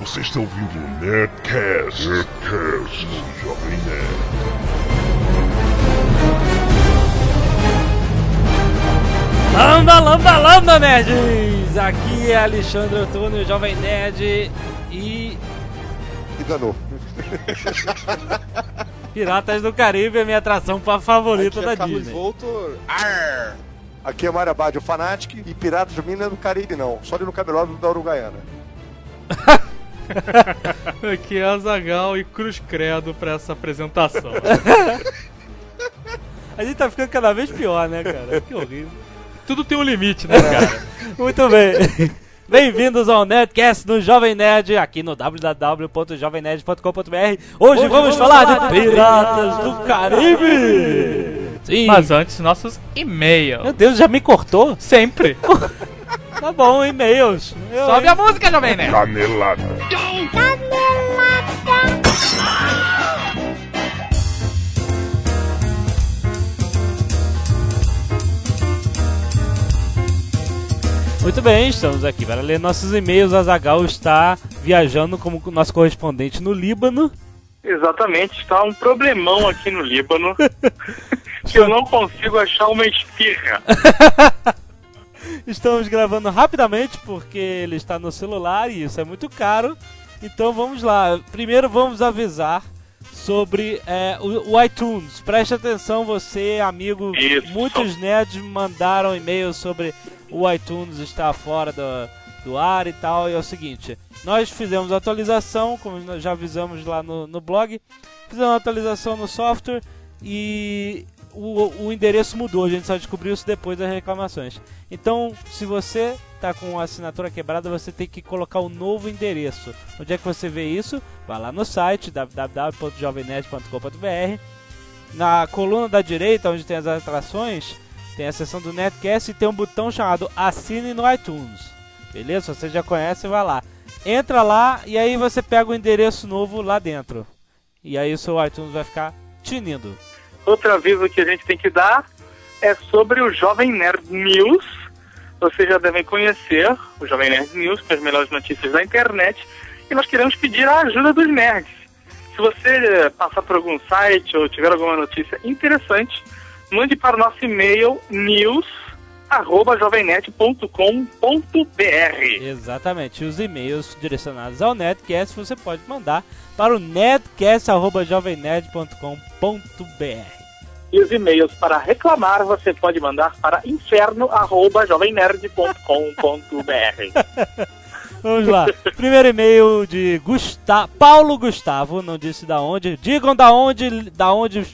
Você está ouvindo o Nerdcast, Nerdcast no Jovem Nerd. Lambda, lambda, lambda, nerds! Aqui é Alexandre Antônio, Jovem Nerd e Enganou. Piratas do Caribe é minha atração favorita Aqui é da Carlos Disney. Voltor. Arr. Aqui é Mário Abad, o Fanatic, e Piratas do Minas do Caribe não, só ali no Camelódromo da Uruguaiana. Aqui é Azagal e Cruz Credo pra essa apresentação. A gente tá ficando cada vez pior, né, cara? Que horrível. Tudo tem um limite, né, cara? Muito bem. Bem-vindos ao Nerdcast do Jovem Nerd, aqui no www.jovemnerd.com.br. Hoje, vamos, falar, de Piratas do Caribe! Sim. Mas antes, nossos e-mails. Meu Deus, já me cortou? Sempre. Tá bom, e-mails. Eu, Sobe a música, Jovem Nerd. Canelada. Muito bem, estamos aqui para ler nossos e-mails. A Zagal está viajando como nosso correspondente no Líbano. Exatamente, está um problemão aqui no Líbano que eu não consigo achar uma espirra. Estamos gravando rapidamente porque ele está no celular e isso é muito caro. Então vamos lá. Primeiro vamos avisar sobre é, o, iTunes. Preste atenção, você, amigo. Isso. Muitos nerds mandaram e-mails sobre o iTunes estar fora do, do ar e tal. E é o seguinte: nós fizemos atualização, como nós já avisamos lá no, no blog. Fizemos atualização no software e o, o endereço mudou. A gente só descobriu isso depois das reclamações. Então, se você tá com a assinatura quebrada, você tem que colocar o novo endereço. Onde é que você vê isso? Vai lá no site www.jovemnet.com.br. Na coluna da direita, onde tem as atrações, tem a seção do Netcast e tem um botão chamado Assine no iTunes. Beleza? Se você já conhece, vai lá. Entra lá e aí você pega o endereço novo lá dentro. E aí o seu iTunes vai ficar tinindo. Outro aviso que a gente tem que dar é sobre o Jovem Nerd News. Vocês já devem conhecer o Jovem Nerd News, com as melhores notícias da internet. E nós queremos pedir a ajuda dos nerds. Se você eh, passar por algum site ou tiver alguma notícia interessante, mande para o nosso e-mail news@jovemnet.com.br. Exatamente. Os e-mails direcionados ao Netcast você pode mandar para o netcast.jovemnerd.com.br. E os e-mails para reclamar você pode mandar para inferno@jovemnerd.com.br. Vamos lá. Primeiro e-mail de Gusta Paulo Gustavo, não disse da onde. Digam da onde, da onde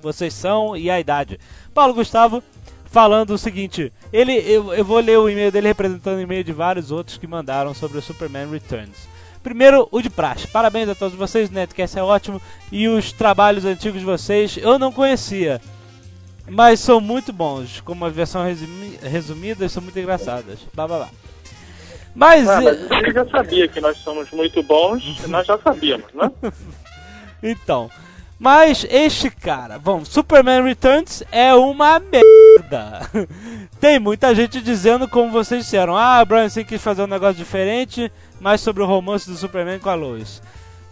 vocês são e a idade. Paulo Gustavo falando o seguinte, ele eu, eu vou ler o e-mail dele representando o e-mail de vários outros que mandaram sobre o Superman Returns. Primeiro, o de praxe. Parabéns a todos vocês, o Netcast é ótimo e os trabalhos antigos de vocês eu não conhecia. Mas são muito bons, como a versão resumi resumida, são muito engraçadas. Blá, blá, blá. Mas, Ah, mas você já sabia que nós somos muito bons, nós já sabíamos, né? Então, mas este cara, bom, Superman Returns é uma merda. Tem muita gente dizendo, como vocês disseram, ah, Brian Singer quis fazer um negócio diferente, mas sobre o romance do Superman com a Lois.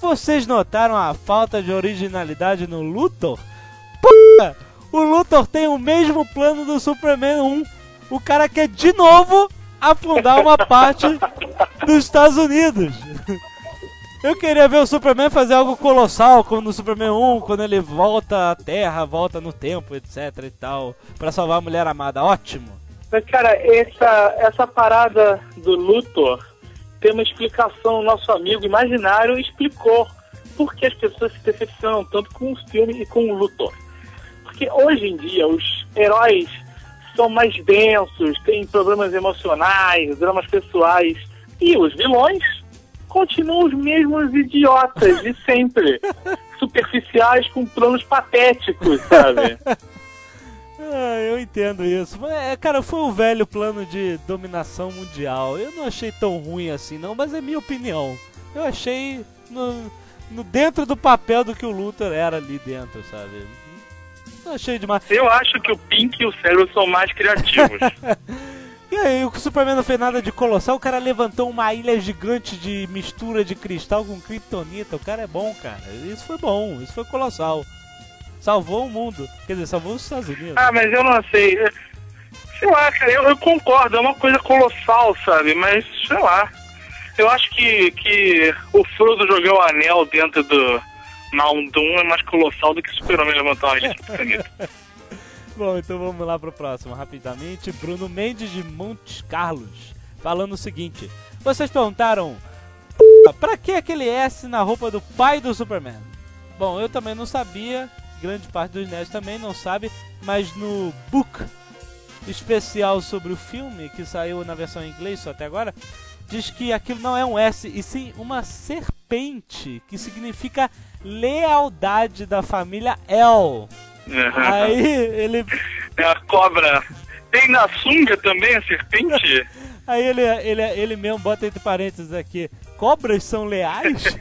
Vocês notaram a falta de originalidade no Luthor? Puta, o Luthor tem o mesmo plano do Superman 1. O cara quer de novo afundar uma parte dos Estados Unidos. Eu queria ver o Superman fazer algo colossal, como no Superman 1, quando ele volta à Terra, volta no tempo, etc e tal, pra salvar a mulher amada. Ótimo. Mas, cara, essa, essa parada do Luthor tem uma explicação. Nosso amigo imaginário explicou por que as pessoas se decepcionam tanto com o filme e com o Luthor. Porque hoje em dia os heróis são mais densos, têm problemas emocionais, dramas pessoais. E os vilões continuam os mesmos idiotas de sempre. Superficiais com planos patéticos, sabe? Ah, eu entendo isso. Mas, é, cara, foi o velho plano de dominação mundial. Eu não achei tão ruim assim, não, mas é minha opinião. Eu achei no, no dentro do papel do que o Luthor era ali dentro, sabe? Não achei demais. Eu acho que o Pink e o Cérebro são mais criativos. E aí, o Superman não fez nada de colossal, o cara levantou uma ilha gigante de mistura de cristal com kryptonita. O cara é bom, cara. Isso foi bom, isso foi colossal. Salvou o mundo. Quer dizer, salvou os Estados Unidos. Ah, mas eu não sei. Sei lá, cara, eu, eu concordo, é uma coisa colossal, sabe? Mas, sei lá. Eu acho que, que o Frodo jogar o anel dentro do Mount Doom é mais colossal do que o Superman levantar uma ilha de kryptonita. Bom, então vamos lá pro próximo, rapidamente. Bruno Mendes de Montes Carlos, falando o seguinte: Vocês perguntaram, "P***, pra que aquele S na roupa do pai do Superman? Bom, eu também não sabia, grande parte dos nerds também não sabe, mas no book especial sobre o filme, que saiu na versão em inglês só até agora, diz que aquilo não é um S, e sim uma serpente, que significa lealdade da família El. Aí ele É a cobra. Tem na sunga também a serpente? Aí ele, ele, ele mesmo bota entre parênteses aqui: cobras são leais?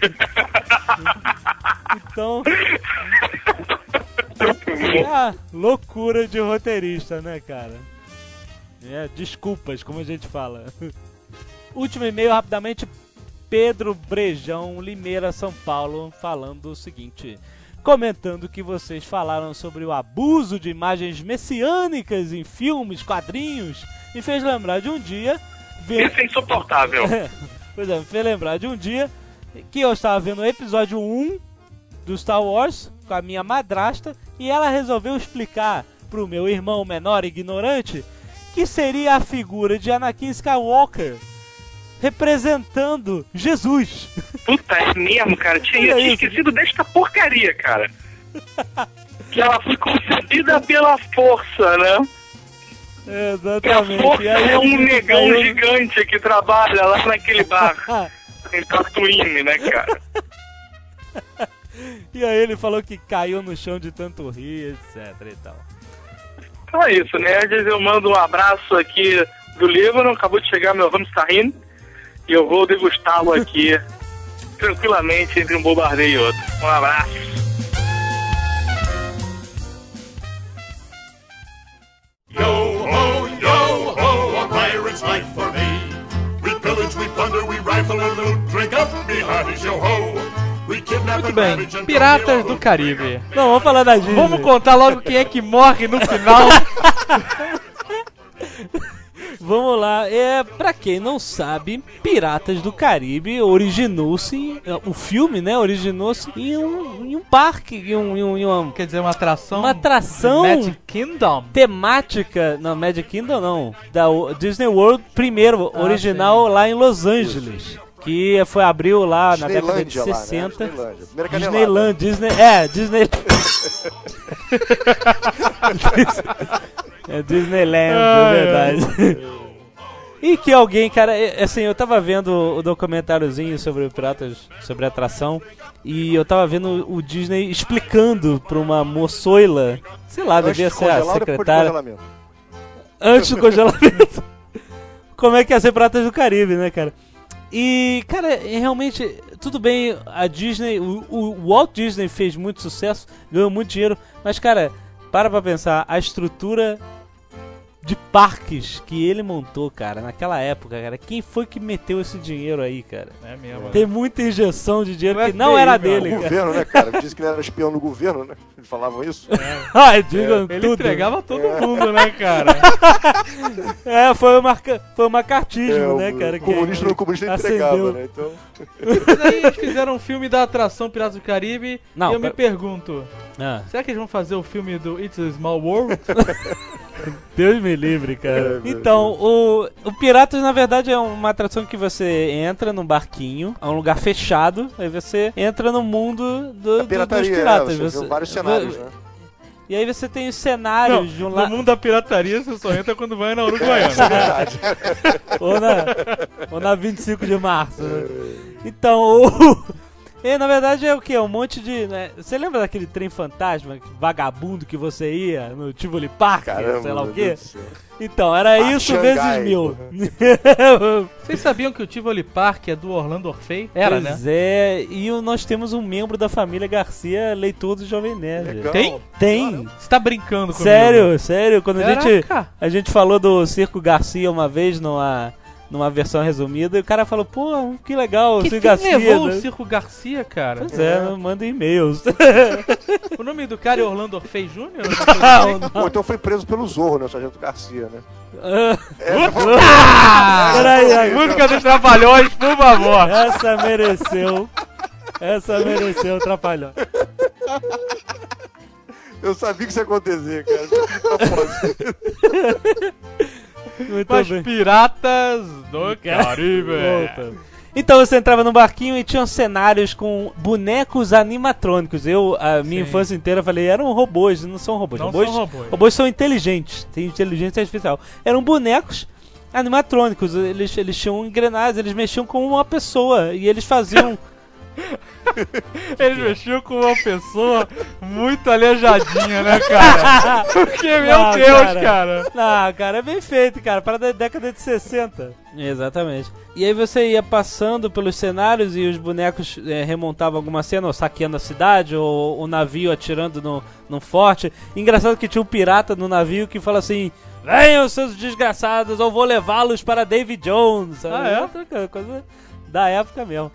então. É a loucura de roteirista, né, cara? É, desculpas, como a gente fala. Último e-mail rapidamente: Pedro Brejão, Limeira, São Paulo, falando o seguinte. Comentando que vocês falaram sobre o abuso de imagens messiânicas em filmes, quadrinhos, me fez lembrar de um dia. ver- Isso é insuportável. Pois é, me fez lembrar de um dia que eu estava vendo o episódio 1 do Star Wars com a minha madrasta e ela resolveu explicar pro meu irmão menor ignorante que seria a figura de Anakin Skywalker representando Jesus. Puta, é mesmo, cara. Tinha, esquecido desta porcaria, cara. Que ela foi concebida pela força, né? Que a Exatamente. força aí é um negão gigante que trabalha lá naquele bar em Tatooine, né, cara? e aí ele falou que caiu no chão de tanto rir, etc e tal. Então é isso, nerds. Eu mando um abraço aqui do Líbano. Acabou de chegar meu hamsterrin. E eu vou degustá-lo aqui tranquilamente entre um bombardeio e outro. Um abraço. Yo ho, yo ho, a pirate's life for me. We pillage, we plunder, we rifle and loot, drink up behinds, yo ho. We kidnap Muito bem, Piratas do Caribe. Não, vamos falar da Disney. Vamos contar logo quem é que morre no final. Vamos lá, é, pra quem não sabe, Piratas do Caribe originou-se, em- o filme, né, originou-se em um, em um parque, em, um, em, um, em uma Quer dizer, uma atração. Uma atração. Magic Kingdom. temática, não, Magic Kingdom não, da Disney World primeiro, Ah, original lá em Los Angeles, que foi, abriu lá na década de Disneylândia lá, né? 60. Disneyland, Disney, é, Disney. é Disneyland, é verdade. E que alguém, cara, é- assim, eu tava vendo o documentáriozinho sobre Piratas, sobre atração, e eu tava vendo o Disney explicando pra uma moçoila, sei lá, devia de ser a secretária, congelamento? antes do congelamento. Como é que ia ser Piratas do Caribe, né, cara? E, cara, é realmente, tudo bem, a Disney, o, o Walt Disney fez muito sucesso, ganhou muito dinheiro, mas, cara, para pra pensar, a estrutura de parques que ele montou, cara, naquela época, cara, quem foi que meteu esse dinheiro aí, cara? É mesmo. Tem muita injeção de dinheiro O que não era dele, O cara. governo, né, cara? Disse que ele era espião do governo, né? Eles falavam isso. Ai, digam Ele tudo. entregava todo mundo, né, cara? É, foi uma, foi um macartismo, É, né, o cara? que comunista no comunista ele acendeu. entregava, né? Então, Mas aí eles fizeram um filme da atração Piratas do Caribe. Não, e eu me pergunto: Ah, será que eles vão fazer o filme do It's a Small World? Deus me livre, cara. É, então, o, o Piratas, na verdade, é uma atração que você entra num barquinho, é um lugar fechado, aí você entra no mundo do, a do- dos pirataria, piratas. né? Você, viu vários cenários, né? E aí você tem os cenários de um no lado. mundo da pirataria você só entra quando vai na É Uruguaiana. verdade. ou, na, ou na 25 de março. né? Então, o- E na verdade é o que? Um monte de. né, Você lembra daquele trem fantasma vagabundo que você ia no Tivoli Park, Caramba, sei lá o quê? Então, era isso Xangai, vezes mil. Vocês sabiam que o Tivoli Park é do Orlando Orfei? Era, né? pois é, e nós temos um membro da família Garcia, leitor do Jovem Nerd. Legal. Tem? Tem. Você tá brincando comigo? Sério, sério. Quando a gente, a gente falou do Circo Garcia uma vez numa, numa versão resumida, e o cara falou, pô, que legal, o Que Circo quem Garcia. levou né? o Circo Garcia, cara? Pois é, manda e-mails. O nome do cara é Orlando Orfei Jr.? Ou então foi preso pelo Zorro, né? O Sargento Garcia, né? Peraí, aí. Música dos Trapalhões, por favor. Essa mereceu. Essa mereceu, atrapalhou. Eu sabia que isso ia acontecer, cara. Muito Mas bem. piratas do Caribe. Volta. Então você entrava no barquinho e tinham cenários com bonecos animatrônicos. Eu, a minha Sim. infância inteira, falei, eram robôs, não são robôs. Não robôs, são robôs. robôs são inteligentes, têm inteligência artificial. Eram bonecos animatrônicos, eles, eles tinham engrenagens, eles mexiam com uma pessoa e eles faziam. Eles mexiam com uma pessoa muito aleijadinha, né, cara? Porque, meu Não, Deus, cara. cara. Ah, cara, é bem feito, cara, para da década de 60. Exatamente. E aí você ia passando pelos cenários e os bonecos eh, remontavam alguma cena, ou saqueando a cidade, ou o navio atirando no, num forte. Engraçado que tinha um pirata no navio que fala assim: Venham, seus desgraçados, eu vou levá-los para David Jones. sabe? Ah, é? Outra coisa da época mesmo.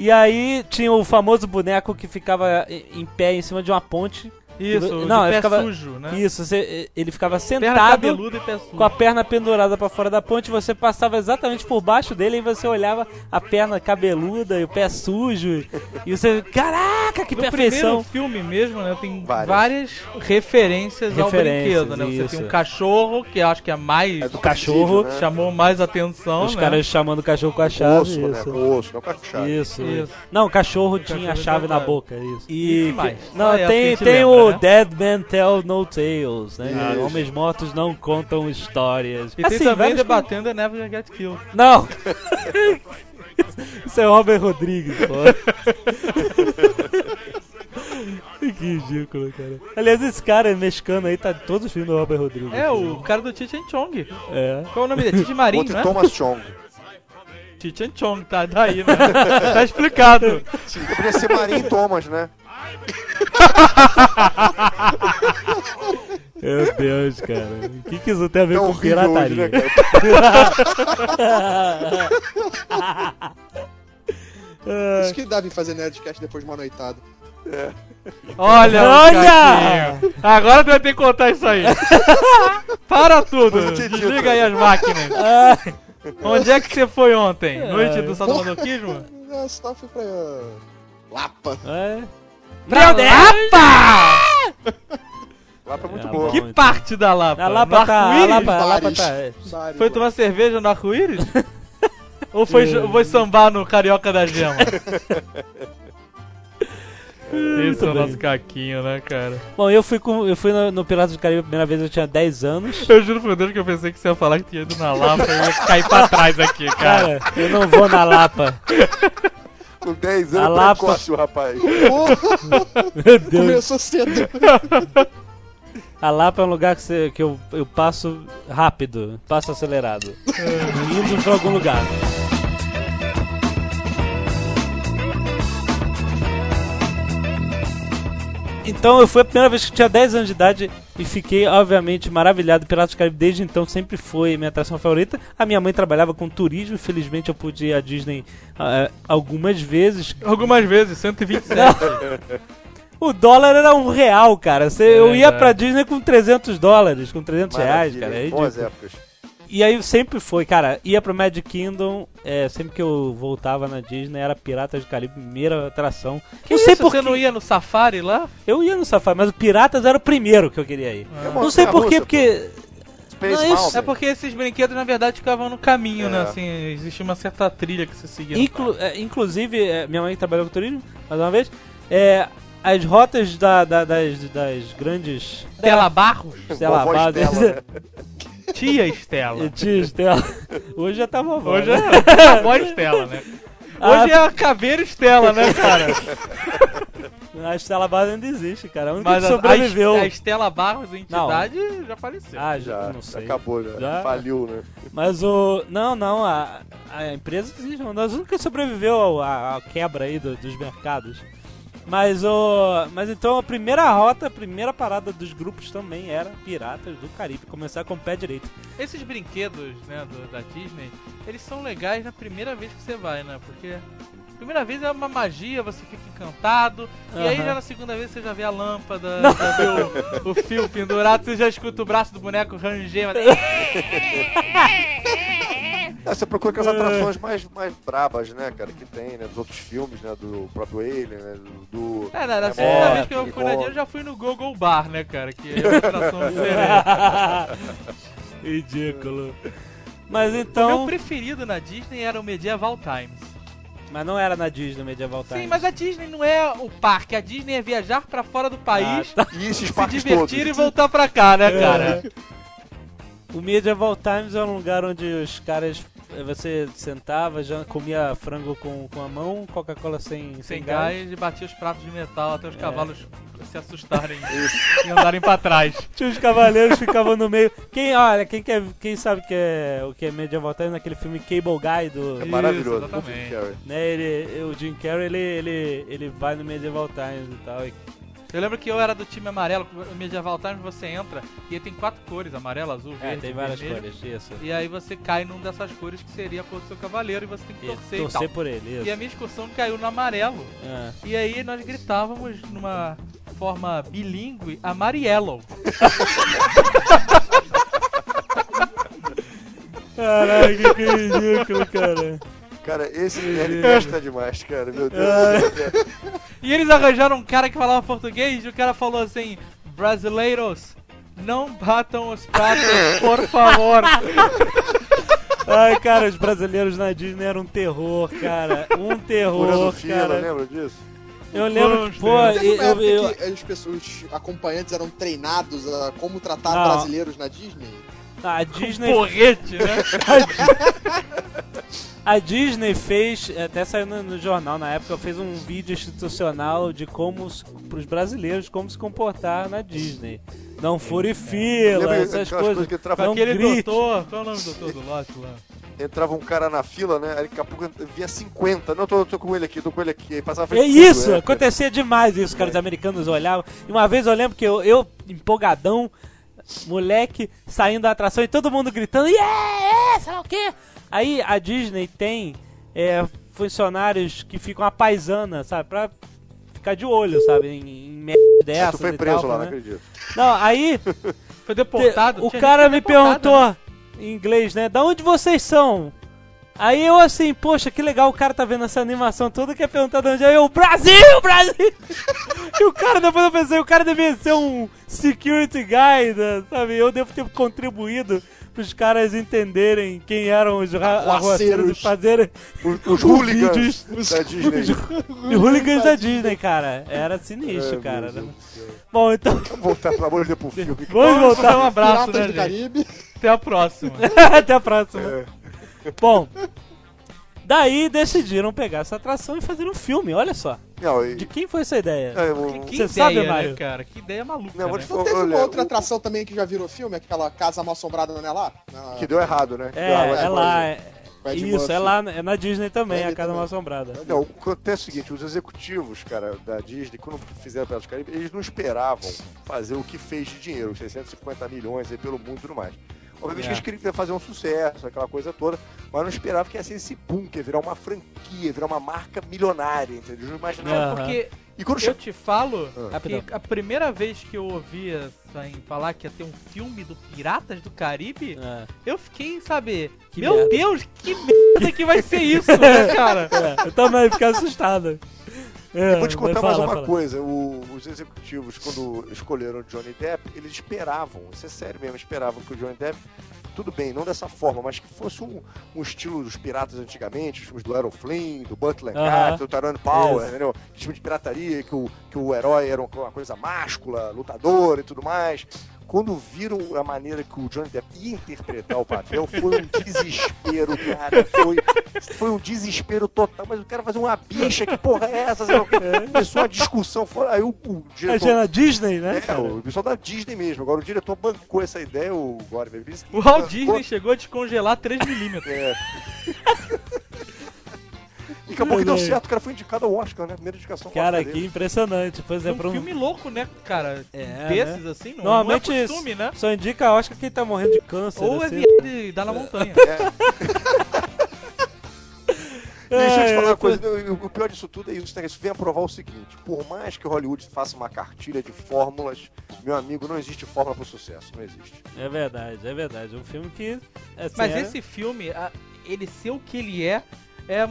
E aí tinha o famoso boneco que ficava em pé em cima de uma ponte. Isso, Não, pé ficava- sujo, né? Isso, você- ele ficava sentado cabeluda e pé sujo. com a perna pendurada pra fora da ponte, você passava exatamente por baixo dele e você olhava a perna cabeluda e o pé sujo. E você, caraca, que No perfeição! primeiro filme mesmo, né, tem Várias. várias, referências, ao Referências, brinquedo, né? Você isso. tem um cachorro, que eu acho que é mais... É do cachorro, presídio, né? chamou mais atenção, Os né? caras chamando o cachorro com a chave. Osso, né? isso. Com osso, não com a chave. Isso, Isso. Não, o cachorro tinha a cachorro chave tinha na chave. boca, isso. E que mais? Não, Só essa que a tem, tem lembra, o né? Dead Man Tell No Tales, né? Isso. Homens mortos não contam histórias. E tem Assim, também várias debatendo The Never Get Killed. Não! Isso é o Robert Rodrigues, pô. que ridículo, cara. Aliás, esse cara mexicano aí tá todos os filmes do Robert Rodrigues. É, o cara do Cheech and Chong. É. Qual é o nome dele? Titi Marinho, Outro né? Thomas Chong. Cheech and Chong, tá daí, né? tá explicado. Podia ser Marinho Thomas, né? Meu Deus, cara. O que, que isso tem a ver É com horrível hoje, pirataria? né? Isso que dava em fazer Nerdcast depois de uma noitada. Olha, o Olha! Caquinho. Agora tu vai ter que contar isso aí. Para tudo. Desliga aí as máquinas. Onde é que você foi ontem? Noite Ai. do sadomasoquismo? Eu só fui pra Lapa. é. Pra Lapa! Lá foi muito É, boa. bom. Que então. parte da Lapa? A Lapa tá. A arco-íris? Lapa, a Lapa tá. é. Foi tomar cerveja no arco-íris? Ou foi, foi sambar no Carioca da Gema? Esse é o nosso caquinho, né, cara? Bom, eu fui, com, eu fui no, no Piratas do Caribe a primeira vez, eu tinha 10 anos. Eu juro por Deus que eu pensei que você ia falar que tinha ido na Lapa e eu ia cair pra trás aqui, cara. Cara, eu não vou na Lapa. Com 10 A anos, Lapa- precoce o rapaz. Meu Deus. começou cedo. A Lapa é um lugar que, você- que eu, eu passo rápido, passo acelerado. Indo pra algum lugar. Então eu fui a primeira vez que tinha 10 anos de idade e fiquei, obviamente, maravilhado. Piratas do Caribe desde então sempre foi minha atração favorita. A minha mãe trabalhava com turismo, infelizmente eu pude ir à Disney ah, algumas vezes. Algumas vezes, 127. O dólar era um real, cara. Cê- eu ia verdade. pra Disney com 300 dólares, com 300 reais, cara. É Boas épocas. E aí sempre foi, cara, ia pro Magic Kingdom, é, sempre que eu voltava na Disney era Piratas do Caribe, primeira atração. Que não isso, sei por você não ia no safari lá? Eu ia no Safari, mas o Piratas era o primeiro que eu queria ir. É Não sei por quê, montanha-russa, porque Não. É porque esses brinquedos, na verdade, ficavam no caminho, né? É. Assim, existia uma certa trilha que você seguia. Inclu- é, inclusive, é, minha mãe trabalhou com turismo, mais uma vez, é, as rotas da- da- das, das grandes... Stella Barros? Vovó Barros. Tia Estela. Tia Estela. Hoje já tá vovó. Hoje né? é a avó Estela, né? Hoje é a caveira Estela, né, cara? A Estela Barros ainda existe, cara. A única Mas que a, sobreviveu. a Estela Barros, a entidade, já faleceu. Ah, já, Já, não sei. acabou, já. Já? Faliu, né? Mas o. Não, não, a, a empresa existe, uma das únicas que sobreviveu à, à quebra aí do- dos mercados. Mas o. Mas então a primeira rota, a primeira parada dos grupos também era Piratas do Caribe. Começar com o pé direito. Esses brinquedos, né, do- da Disney, eles são legais na primeira vez que você vai, né? Porque primeira vez é uma magia, você fica encantado, e aí já na segunda vez você já vê a lâmpada, já vê o, o fio pendurado, você já escuta o braço do boneco ranger, mas... É, você procura aquelas atrações mais, mais brabas, né, cara, que tem, né, dos outros filmes, né, do próprio Alien, né, do... do É, na, na É, segunda é, vez que eu fui na. Disney, eu já fui no Google Bar, né, cara? Que é uma atração diferente. Ridículo. Mas O meu então. preferido na Disney era o Medieval Times. Mas não era na Disney Medieval Times. Sim, mas a Disney não é o parque, a Disney é viajar pra fora do país, Ah, tá. E esses se divertir e todos. voltar pra cá, né, É. cara? O Medieval Times é um lugar onde os caras. Você sentava, já comia frango com, com a mão, Coca-Cola sem, sem, Sem gás. gás e batia os pratos de metal até os É. cavalos se assustarem e andarem pra trás. Tinha os cavaleiros que ficavam no meio. Quem, olha, quem, quer, quem sabe que é, o que é Medieval Times naquele filme Cable Guy do. É maravilhoso, Isso, Jim exatamente. Carrey. Né, ele, o Jim Carrey ele, ele, ele vai no Medieval Times e tal. e- Eu lembro que eu era do time amarelo, o Medieval Times você entra e aí tem quatro cores, amarelo, azul, É, verde, tem várias vermelho. cores, isso. E aí você cai num dessas cores que seria a cor do seu cavaleiro e você tem que E torcer e, torcer tal. por ele, isso. E a minha excursão caiu no amarelo. É. E aí nós gritávamos numa forma bilíngue Amariello. Caraca, que ridículo, cara. Cara, esse Nerdcast tá demais, cara, meu Deus do céu. E eles arranjaram um cara que falava português e o cara falou assim: Brasileiros, não batam os pratos, por favor. Ai, cara, os brasileiros na Disney eram um terror, cara. Um Furando terror, fila, cara. lembra disso? Eu lembro que, pô, eu, eu, época que as pessoas, os acompanhantes eram treinados a como tratar Não. brasileiros na Disney. a Disney Porrete, né? A Disney fez, até saiu no, no jornal na época, fez um vídeo institucional de como, os- pros brasileiros, como se comportar na Disney. Não fure fila, Lembra essas coisas. que entrava, Não Aquele grite. doutor, qual é o nome do doutor do Lost lá? entrava um cara na fila, né? Aí daqui a pouco via 50. Não, tô, tô com ele aqui, tô com ele aqui. Aí passava É tudo, isso, é. acontecia demais isso, cara. Os americanos olhavam. E uma vez eu lembro que eu, eu empolgadão, moleque, saindo da atração e todo mundo gritando, yeah, yeah, sei lá o quê. Aí a Disney tem é, funcionários que ficam a paisana, sabe? Pra ficar de olho, sabe? Em, em merda Aí dessas tu foi e preso tal, lá, né? não acredito. Não, aí Foi deportado? o cara me deportado, perguntou né? em inglês, né? Da onde vocês são? Aí eu assim, poxa, que legal o cara tá vendo essa animação toda, quer perguntar de onde é eu, Brasil, Brasil! e o cara, depois eu pensei, o cara devia ser um security guy, né, sabe? Eu devo ter contribuído pros caras entenderem quem eram os arruaceiros e fazerem Os, os os hooligans vídeos da Disney. de hooligans da Disney, cara. Era sinistro, É, cara. Bom, então, Vamos voltar, pelo amor de Deus, pro filme. vamos voltar. um abraço, Piratas né, gente? Caribe. Até a próxima. Até a próxima. É. Bom, daí decidiram pegar essa atração e fazer um filme, olha só. Não, e, De quem foi essa ideia? é, o- Que Você ideia, sabe, né, Mário? cara? Que ideia maluca, Não, vou né? te Não falar, teve olha, uma outra o- atração também que já virou filme? Aquela Casa Mal Assombrada, não é lá? Na- que deu errado, né? É, errado, é mas- lá. é- Isso, Murphy. é lá, é na Disney também, É a Casa também. Mal Assombrada. Não, o que acontece é o seguinte, os executivos, cara, da Disney, quando fizeram Piratas do Caribe, eles não esperavam fazer o que fez de dinheiro, 650 milhões aí pelo mundo e tudo mais. Obviamente É. que eles queriam fazer um sucesso, aquela coisa toda, mas não esperavam que ia ser esse boom, que ia virar uma franquia, virar uma marca milionária, entendeu? Não imaginavam. Aham. Porque E quando eu te falo Ah. Que a primeira vez que eu ouvi em falar que ia ter um filme do Piratas do Caribe, É, eu fiquei, sabe, Que meu merda. Deus, que merda que vai ser isso, né, cara? é, eu também fiquei assustado. É, Vou te contar fala, mais uma fala. coisa. O- os executivos, quando escolheram Johnny Depp, eles esperavam, isso é sério mesmo, esperavam que o Johnny Depp, tudo bem, não dessa forma, mas que fosse um, um estilo dos piratas antigamente, os filmes do Errol Flynn, do Butler Aham. Cat, do Tyrone Power, entendeu? Esse tipo de pirataria, que o, que o herói era uma coisa máscula, lutador e tudo mais. Quando viram a maneira que o Johnny Depp ia interpretar o papel, foi um desespero, cara. Foi, foi um desespero total. Mas o cara fazer uma bicha, que porra é essa? Começou uma discussão fora. Aí o, o A diretor. gente na Disney, né? É, cara? o pessoal da Disney mesmo. Agora o diretor bancou essa ideia, o Gore Verbinski. O Walt Disney chegou a descongelar 3mm. É. E acabou que deu certo, o cara foi indicado ao Oscar, né? Primeira indicação ao Cara, Oscar que dele. impressionante. Pois é, um um... filme louco, né, cara? É, Desses, assim, não, Normalmente não é costume, né? só indica Oscar quem tá morrendo de câncer. Ou é assim. viado e dá na montanha. E deixa eu te É, falar uma coisa, o pior disso tudo é isso, né? Isso vem a provar o seguinte: por mais que Hollywood faça uma cartilha de fórmulas, meu amigo, não existe fórmula pro sucesso, não existe. É verdade, é verdade. Um filme que. Assim, Mas é- esse filme, a- ele ser o que ele é, é,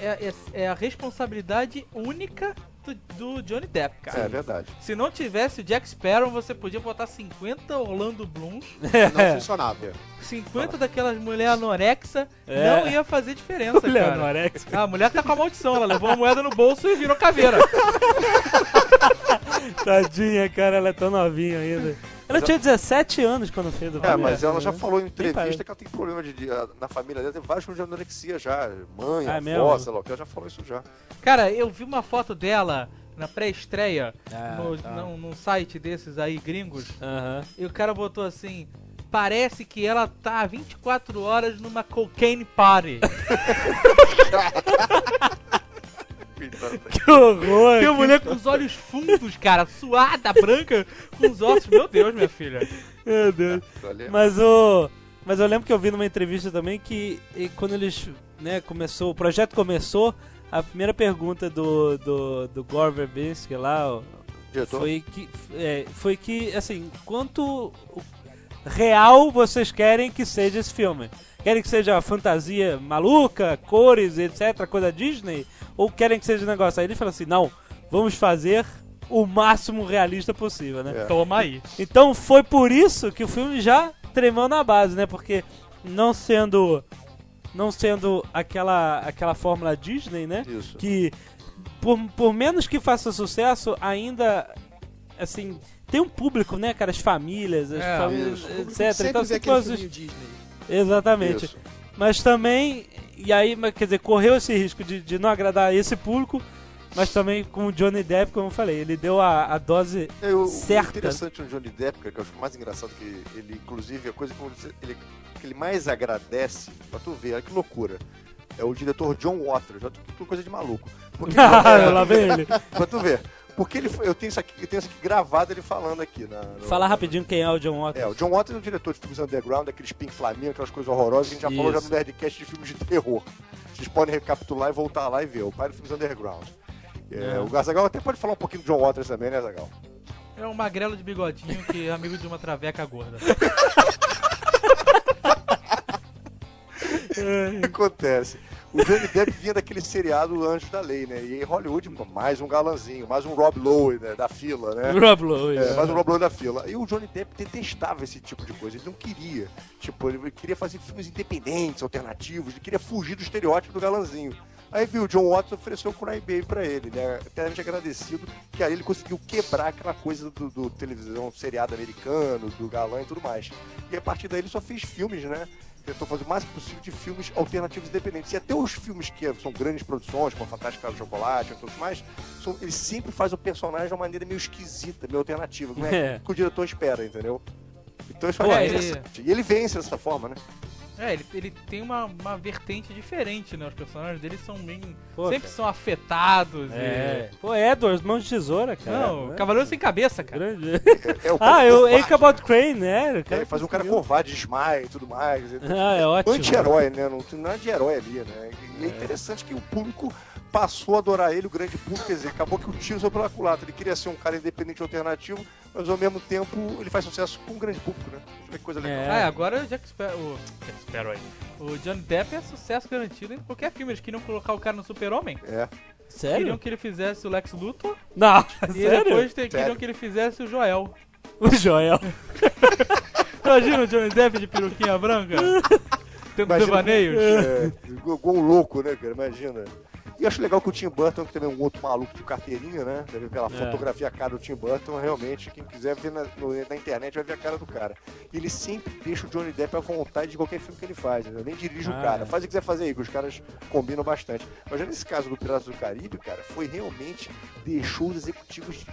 é, é- é a responsabilidade única do, do Johnny Depp, cara. É verdade. Se não tivesse o Jack Sparrow, você podia botar 50 Orlando Blooms, Não funcionava. 50 daquelas mulheres anorexa, É. não ia fazer diferença, Olha, cara. Norex. Ah, a mulher tá com a maldição, ela levou a moeda no bolso e virou caveira. Tadinha, cara, ela é tão novinha ainda. Ela tinha 17 anos quando fez o É, filme. mas ela já falou em entrevista que ela tem problema de, de- na família dela, tem vários problemas de anorexia já. Mãe, Ah, avó, mesmo? sei lá ela já falou isso já. Cara, eu vi uma foto dela na pré-estreia Ah, no, tá. num, num site desses aí gringos. E o cara botou assim: parece que ela tá 24 horas numa cocaine party. Que horror! Tem uma mulher com os olhos fundos, cara, suada, branca, com os ossos. Meu Deus, minha filha. Meu Deus. Olha, Mas o. Mas eu lembro que eu vi numa entrevista também que e quando eles, né, começou, o projeto começou, a primeira pergunta do, do, do Gore Verbinski lá diretor. foi que, é, foi que, assim, quanto real vocês querem que seja esse filme? Querem que seja fantasia maluca, cores, etc, coisa Disney? Ou querem que seja um negócio? Aí ele falou assim, não, vamos fazer o máximo realista possível, né? É. Toma aí. Então foi por isso que o filme já tremeu na base, né? Porque não sendo não sendo aquela aquela fórmula Disney, né? Isso. Que por, por menos que faça sucesso, ainda assim, tem um público, né, cara, as famílias, as É, famílias, isso. etc. Então aquele fosse filminho Disney. exatamente. Isso. Mas também e aí, quer dizer, correu esse risco de, de não agradar esse público, mas também com o Johnny Depp, como eu falei, ele deu a, a dose É, o, o certa. interessante no Johnny Depp, que eu acho mais engraçado que ele, inclusive, a coisa que ele, que ele mais agradece, pra tu ver, olha que loucura, é o diretor John Waters, já tu coisa de maluco. Porque, Lá vem ele. pra tu ver. Porque ele eu tenho isso aqui, eu tenho isso aqui gravado ele falando aqui. Na, no- Fala rapidinho quem é o John Waters. É, o John Waters é o diretor de filmes underground, aqueles Pink Flamingo, aquelas coisas horrorosas que a gente já falou já no Nerdcast de filmes de terror. Vocês podem recapitular e voltar lá e ver. O pai dos filmes underground. É, É. O Gazagal até pode falar um pouquinho do John Waters também, né, Zagal? É um magrelo de bigodinho que é amigo de uma traveca gorda. O que acontece? O Johnny Depp vinha daquele seriado Anjos da Lei, né? E em Hollywood, mais um galanzinho, mais um Rob Lowe né, da fila, né? Rob Lowe. É, mais um Rob Lowe da fila. E o Johnny Depp detestava esse tipo de coisa, ele não queria. Tipo, ele queria fazer filmes independentes, alternativos, ele queria fugir do estereótipo do galanzinho. Aí viu, o John Watts ofereceu o Cry Baby pra ele, né? Eternamente agradecido, que aí ele conseguiu quebrar aquela coisa do, do televisão seriado americano, do galã e tudo mais. E a partir daí ele só fez filmes, né? Tentou fazer o máximo possível de filmes alternativos independentes. E até os filmes que são grandes produções, como a Fantástica do Chocolate e tudo mais, são- ele sempre faz o personagem de uma maneira meio esquisita, meio alternativa. Não é, É. que o diretor espera, entendeu? Então isso Pô, é ele-. E ele vence dessa forma, né? É, ele, ele tem uma, uma vertente diferente, né? Os personagens dele são bem. Pô, sempre são afetados. É. Pô, Edwards, mão de tesoura, E... cara. Não, Né? Cavaleiro sem cabeça, cara. Grande. É, é o Ah, cara eu covarde, Ichabod Crane, né? Cara Ele faz um cara covarde, desmaia e tudo mais. Ah, é ótimo. Anti-herói, né? Não tem nada de herói ali, né? E é interessante que o público passou a adorar ele, o grande público, quer dizer, acabou que o tiro saiu pela culatra. Ele queria ser um cara independente e alternativo, mas ao mesmo tempo ele faz sucesso com um grande público, né? Eu que coisa legal. É. Ah, é, agora o Jack Sparrow. O Jack Sparrow aí. O Johnny Depp é sucesso garantido em qualquer filme. Eles queriam colocar o cara no Super-Homem. É. Queriam Sério? que ele fizesse o Lex Luthor. Não, E sério? depois te- queriam Sério. que ele fizesse o Joel. O Joel. Imagina o Johnny Depp de peruquinha branca? Tendo devaneios. É, igual igual um louco, né, cara? Imagina. E acho legal que o Tim Burton, que também é um outro maluco de carteirinha, né? Deve ver pela É. fotografia a cara do Tim Burton, realmente, quem quiser ver na, no- na internet vai ver a cara do cara. E ele sempre deixa o Johnny Depp à vontade de qualquer filme que ele faz, entendeu? nem dirige Ah, o cara. é. Faz o que quiser fazer aí, que os caras combinam bastante. Mas já nesse caso do Piratas do Caribe, cara, foi realmente deixou os executivos.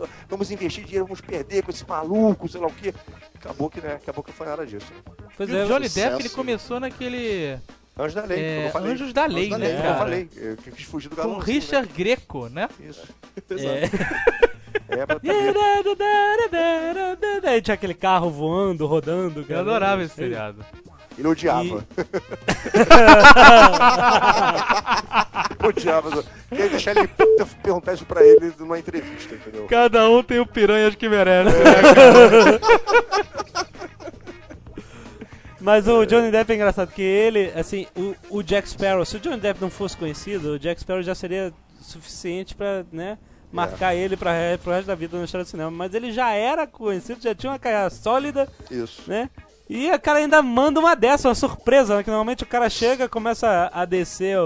"Ah, Vamos investir dinheiro, vamos perder com esse maluco, sei lá o quê. Acabou que, né? Acabou que não foi nada disso. né? Pois E é, o Johnny. Depp ele começou naquele Anjos da Lei, é, como eu falei. Anjos da Lei, Anjos da né, Lei, É, eu cara? falei. Eu quis fugir do Com galão. Richard Greco, né? Isso. é. É, pra também. Aí tinha aquele carro voando, rodando. Eu cara. adorava esse seriado. Ele odiava. odiava. Queria deixar ele puta perguntar isso pra ele numa entrevista, entendeu? Cada um tem o piranhas que merece. Mas o Johnny Depp é engraçado, que ele, assim, o, o Jack Sparrow, se o Johnny Depp não fosse conhecido, o Jack Sparrow já seria suficiente pra, né, marcar ele pra, pro resto da vida na história do cinema. Mas ele já era conhecido, já tinha uma carreira sólida, Isso. né? E o cara ainda manda uma dessa, uma surpresa, né? Que normalmente o cara chega, começa a descer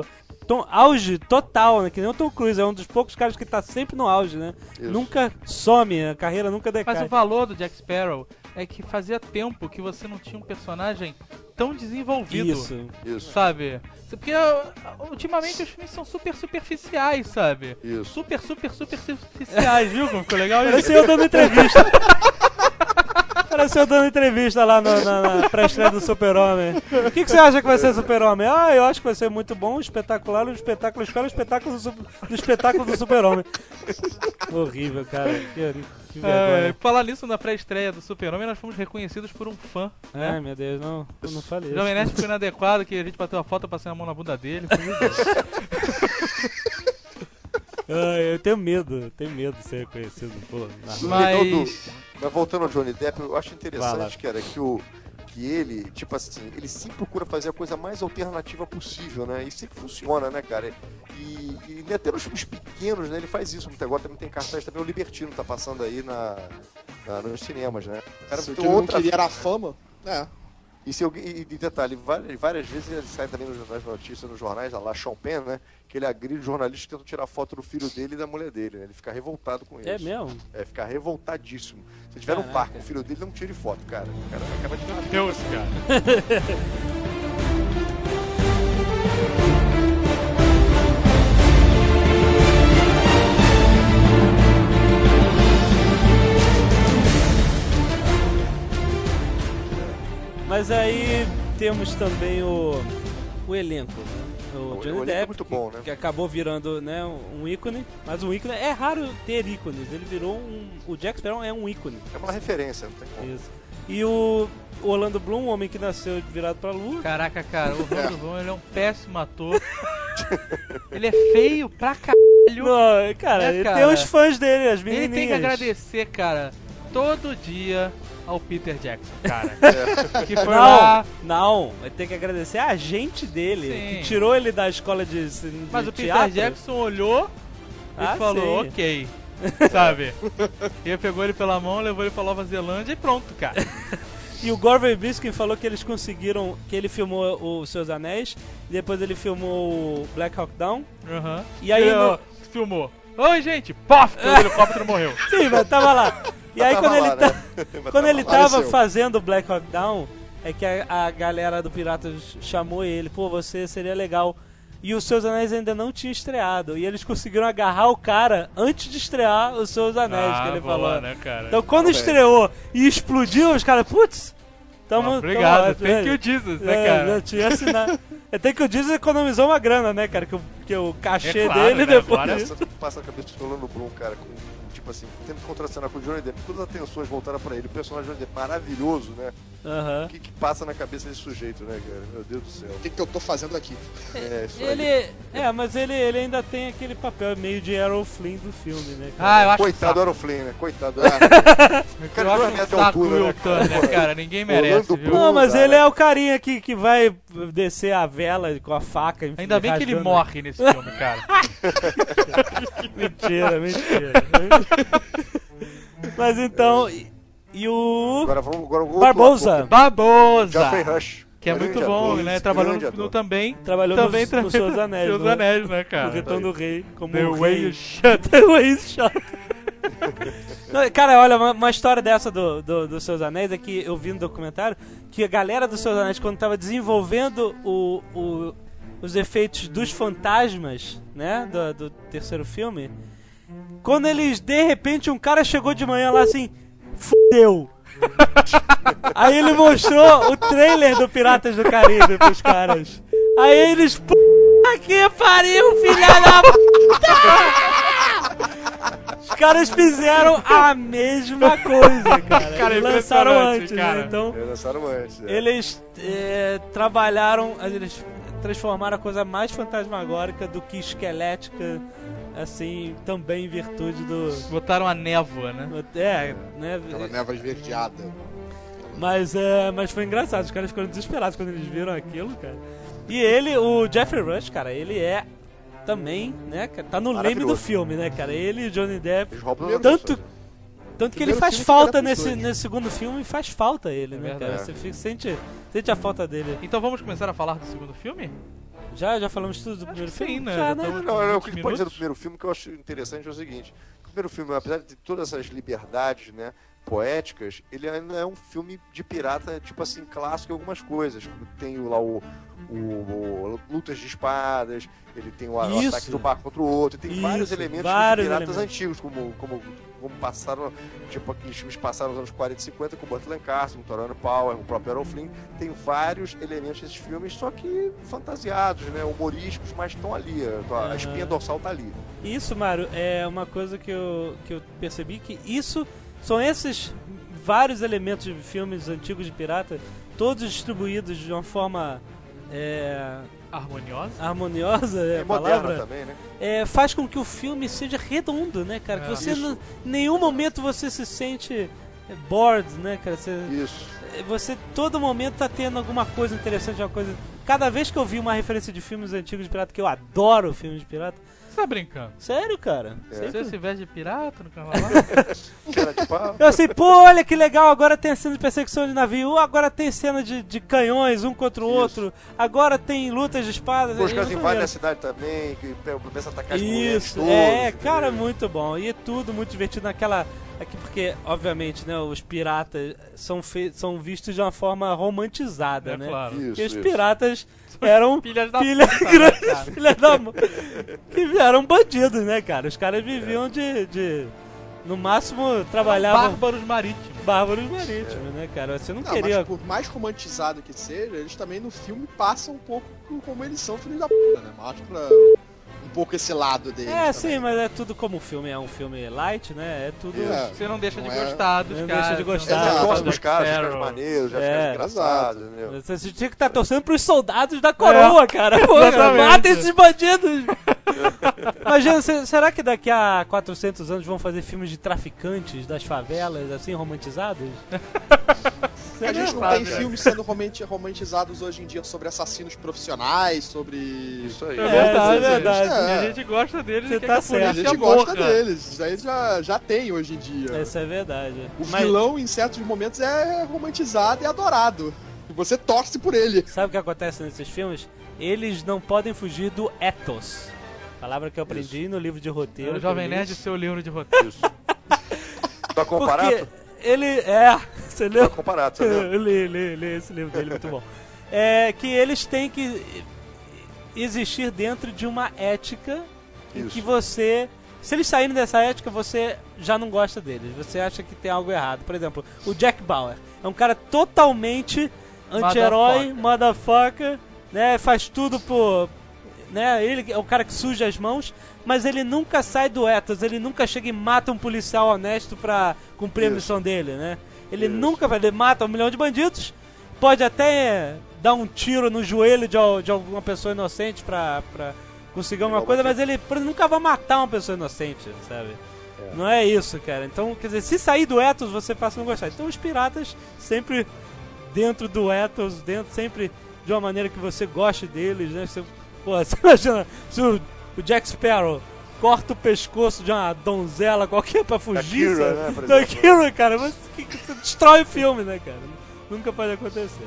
tom, auge total, né? Que nem o Tom Cruise, é um dos poucos caras que tá sempre no auge, né? Isso. Nunca some, a carreira nunca decai. Mas o valor do Jack Sparrow é que fazia tempo que você não tinha um personagem tão desenvolvido. Isso. Isso. Sabe? Porque uh, ultimamente os filmes são super superficiais, sabe? Isso. Super, super, super superficiais, viu? Como ficou legal isso? Parecia eu dando entrevista. Parecia eu dando entrevista lá no- na, na pré-estreia do Super-Homem. O que, que você acha que vai ser Super-Homem? Ah, eu acho que vai ser muito bom, espetacular, um espetáculo, espera o espetáculo do, do espetáculo do Super-Homem. Horrível, cara. Que, que É, vergonha. falar nisso na pré-estreia do Super-Homem, nós fomos reconhecidos por um fã. Ai, meu Deus, não, eu não falei O Jovem. Nerd foi inadequado, que a gente bateu a foto, passei a mão na bunda dele. Foi Ai, eu tenho medo, eu tenho medo de ser reconhecido do- Mas. Mas voltando ao Johnny Depp, eu acho interessante, cara, que o que ele, tipo assim, ele sempre procura fazer a coisa mais alternativa possível, né? E sempre funciona, né, cara? E, e até nos filmes pequenos, né? Ele faz isso. Muito agora também tem cartaz também, o Libertino tá passando aí na, na- nos cinemas, né? Cara, Se o que ele não outra queria era a fama, é. E, se alguém, e detalhe, várias, várias vezes ele sai também nos jornais notícias, nos jornais, lá, Sean Penn, né? Que ele agride jornalistas que tentam tirar foto do filho dele e da mulher dele, né? Ele fica revoltado com isso. É mesmo? É, ficar revoltadíssimo. Se tiver no Caraca. parque, o filho dele não tire foto, cara. O cara acaba de ganhar. Deus, cara. Mas aí temos também o, o elenco, né? O O- Johnny o é Depp, muito que, bom, né? que acabou virando né, um ícone, mas um ícone é raro ter ícones. Ele virou um. O Jack Sparrow é um ícone. É uma referência, não tem como. Isso. E o Orlando Bloom, um homem que nasceu virado pra lua. Caraca, cara, o Orlando Bloom ele é um péssimo ator. ele é feio pra caralho. Não, cara, É, ele cara. tem os fãs dele, as Ele menininhas. tem que agradecer, cara, todo dia ao Peter Jackson, cara. que foi Não, lá. não, ele tem que agradecer a gente dele, Sim. que tirou ele da escola de, de Mas o Peter teatro. Jackson olhou e Ah, falou, sim. ok. Sabe? e ele pegou ele pela mão, levou ele pra Nova Zelândia e pronto, cara. E o Gore Verbinski falou que eles conseguiram, que ele filmou o Seus Anéis, e depois ele filmou o Black Hawk Down, Aham. E aí no- filmou. Oi, gente! Pof! O helicóptero morreu. Sim, mas tava lá. E aí quando lá, ele, tá, né? Quando ele lá. tava Apareceu. fazendo o Black Hawk Down, é que a, a galera do Piratas chamou ele, pô, você seria legal. E os Seus Anéis ainda não tinha estreado. E eles conseguiram agarrar o cara antes de estrear os Seus Anéis, que ele Ah, boa, falou. né, cara? Então quando Também. estreou e explodiu, os caras, putz, tamo. Ah, Obrigado, tamo, thank you, Jesus, né, É, cara? já tinha assinado. É, tem que o Disney economizou uma grana, né, cara? Que o, que o cachê É claro, dele né, depois. agora- Passa, passa a cabeça do Orlando Bloom, cara, com, tipo assim, tendo que contracenar com o Johnny Depp, todas as atenções voltaram pra ele. O personagem Johnny Depp maravilhoso, né? Aham. O que, que passa na cabeça desse sujeito, né, cara? Meu Deus do céu. O que, que eu tô fazendo aqui? É, isso aí. Ele. É, mas ele, ele ainda tem aquele papel meio de Errol Flynn do filme, né? cara? Ah, eu acho Coitado do Aaron Flynn, né? Coitado. É. Eu cara, acho dois um saco altura, né, cara? Turner, cara. Ninguém merece, Orlando viu? Bloom. Não, mas cara. ele é o carinha que, que vai descer a vela com a faca. enfim, Ainda bem que ele morre nesse filme, cara. Mentira, mentira. mas então. E, e o. Agora vamos agora o outro Barbosa. Geoffrey Rush. Que é muito bom, ator, né? Trabalhou no, no também. Trabalhou Também nos, tra- nos Seus Anéis. Seus no- Anéis, né, cara? Retorno do Rei. Como The o way rei. shut. The way. Não, Cara, olha, uma, uma história dessa do, do, dos Seus Anéis é que eu vi no documentário que a galera dos Seus Anéis, quando tava desenvolvendo o, o- os efeitos dos fantasmas, né, do, do terceiro filme, quando eles, de repente, um cara chegou de manhã lá assim, fudeu. Aí ele mostrou o trailer do Piratas do Caribe pros caras. Aí eles, puta que pariu, filha da os caras fizeram a mesma coisa, cara. Cara, Eles lançaram antes, cara. né? Então, Eles lançaram antes. é. eles é, trabalharam, eles transformaram a coisa mais fantasmagórica do que esquelética, assim, também em virtude do. Botaram a névoa, né? É, né? Aquela neva esverdeada. Mas, é, mas foi engraçado, os caras ficaram desesperados quando eles viram aquilo, cara. E ele, o Jeffrey Rush, cara, ele é também, né, cara, tá no leme do filme, né, cara? Ele e o Johnny Depp. Tanto, tanto que ele faz falta nesse, nesse segundo filme, faz falta ele, É né, verdade. cara? Você fica- sente, sente a falta dele. Então vamos começar a falar do segundo filme? Já, já falamos tudo do primeiro que sim, filme? né? Já, Já né? Não, não, o que 20 ele pode dizer do primeiro filme que eu acho interessante é o seguinte: o primeiro filme, apesar de todas essas liberdades, né, poéticas, ele ainda é um filme de pirata, tipo assim, clássico em algumas coisas. Como Tem lá o, o- o lutas de espadas, ele tem o, o ataque do barco contra o outro, tem vários Isso, elementos vários de piratas elementos. antigos, como, como, como passaram, tipo aqueles filmes passaram nos anos 40 e 50 com o Burt Lancaster, com o Torano Power, com o próprio Errol Flynn. Tem vários elementos desses filmes, só que fantasiados, né, humorísticos, mas estão ali, a, a espinha dorsal tá ali. Isso, Mário, é uma coisa que eu, que eu percebi que isso são esses vários elementos de filmes antigos de pirata, todos distribuídos de uma forma é, Harmoniosa? harmoniosa, é É a palavra, também, né? é, faz com que o filme seja redondo, né, cara? Que É. você Isso. não, em nenhum momento você se sente bored, né, cara? Você, Isso. você todo momento tá tendo alguma coisa interessante, uma coisa. Cada vez que eu vi uma referência de filmes antigos de pirata, que eu adoro filmes de pirata, Você tá brincando? sério, cara. É. Sempre Você se veste de pirata no carnaval? Cara, tipo, ah, Eu assim, pô, olha que legal, agora tem a cena de perseguição de navio, agora tem cena de, de canhões um contra o Isso. outro, agora tem lutas de espadas. os é caras invadem a cidade também, que começam a atacar as mulheres Isso, todas, é, entendeu? cara, muito bom. E é tudo muito divertido naquela. Aqui porque, obviamente, né, os piratas são, fe... são vistos de uma forma romantizada, é né? claro. Isso, Porque os isso. piratas eram Filhas da filhas puta, né, grandes, cara? filhas da mãe. Que eram bandidos, né, cara? Os caras viviam de. de no máximo, trabalhavam Bárbaros marítimos. bárbaros marítimos, né, cara? Você não, Não, queria. mas por mais romantizado que seja, eles também no filme passam um pouco como eles são filhos da puta, né? Mostra um pouco esse lado deles. É, também. sim, mas é tudo como o filme é um filme light, né? É tudo. É. Você não deixa de Não é- gostar dos Não caras. deixa de você não gostar. Exato. gosta de dos caras, dos caras maneiros, já É. fica engraçado, entendeu? Você tinha que estar torcendo pros soldados da coroa, cara. Pô, cara. Exatamente. Mata esses bandidos! Imagina, se- será que daqui a 400 anos vão fazer filmes de traficantes das favelas, assim, romantizados? A gente não tem né? filmes sendo romanti- romantizados hoje em dia sobre assassinos profissionais, sobre. Isso aí. É verdade, é verdade. E a É. gente gosta deles Você e tá que a certo. A polícia gente gosta morra. deles. Isso aí já, já tem hoje em dia. Isso é verdade. O Mas vilão, em certos momentos, é romantizado e adorado. E você torce por ele. sabe o que acontece nesses filmes? Eles não podem fugir do ethos. Palavra que eu aprendi no livro de roteiro. O Jovem. Nerd, seu livro de roteiro. Isso. Tá comparado? Porque ele. É, você leu? Tá comparado, sabe? Eu li, li, li esse livro dele, muito bom. É que eles têm que existir dentro de uma ética em Isso. que você. Se eles saírem dessa ética, você já não gosta deles. Você acha que tem algo errado. Por exemplo, o Jack Bauer é um cara totalmente anti-herói, motherfucker, né? Faz tudo por. Né? Ele é o cara que suja as mãos, mas ele nunca sai do ethos, ele nunca chega e mata um policial honesto pra cumprir a Isso. missão dele, né? Ele Isso. nunca vai, ele mata um milhão de bandidos, pode até dar um tiro no joelho de, de alguma pessoa inocente pra, pra conseguir alguma coisa, mas ele nunca vai matar uma pessoa inocente, sabe? Não é isso, cara. Então, quer dizer, se sair do ethos, você passa a não gostar. Então, os piratas sempre dentro do ethos, dentro, sempre de uma maneira que você goste deles, né? Você, pô, você imagina se o, o Jack Sparrow corta o pescoço de uma donzela qualquer pra fugir, Kira, sabe? né, por Da. Kira, cara, você, que- que- você destrói o filme, né, cara? Nunca pode acontecer.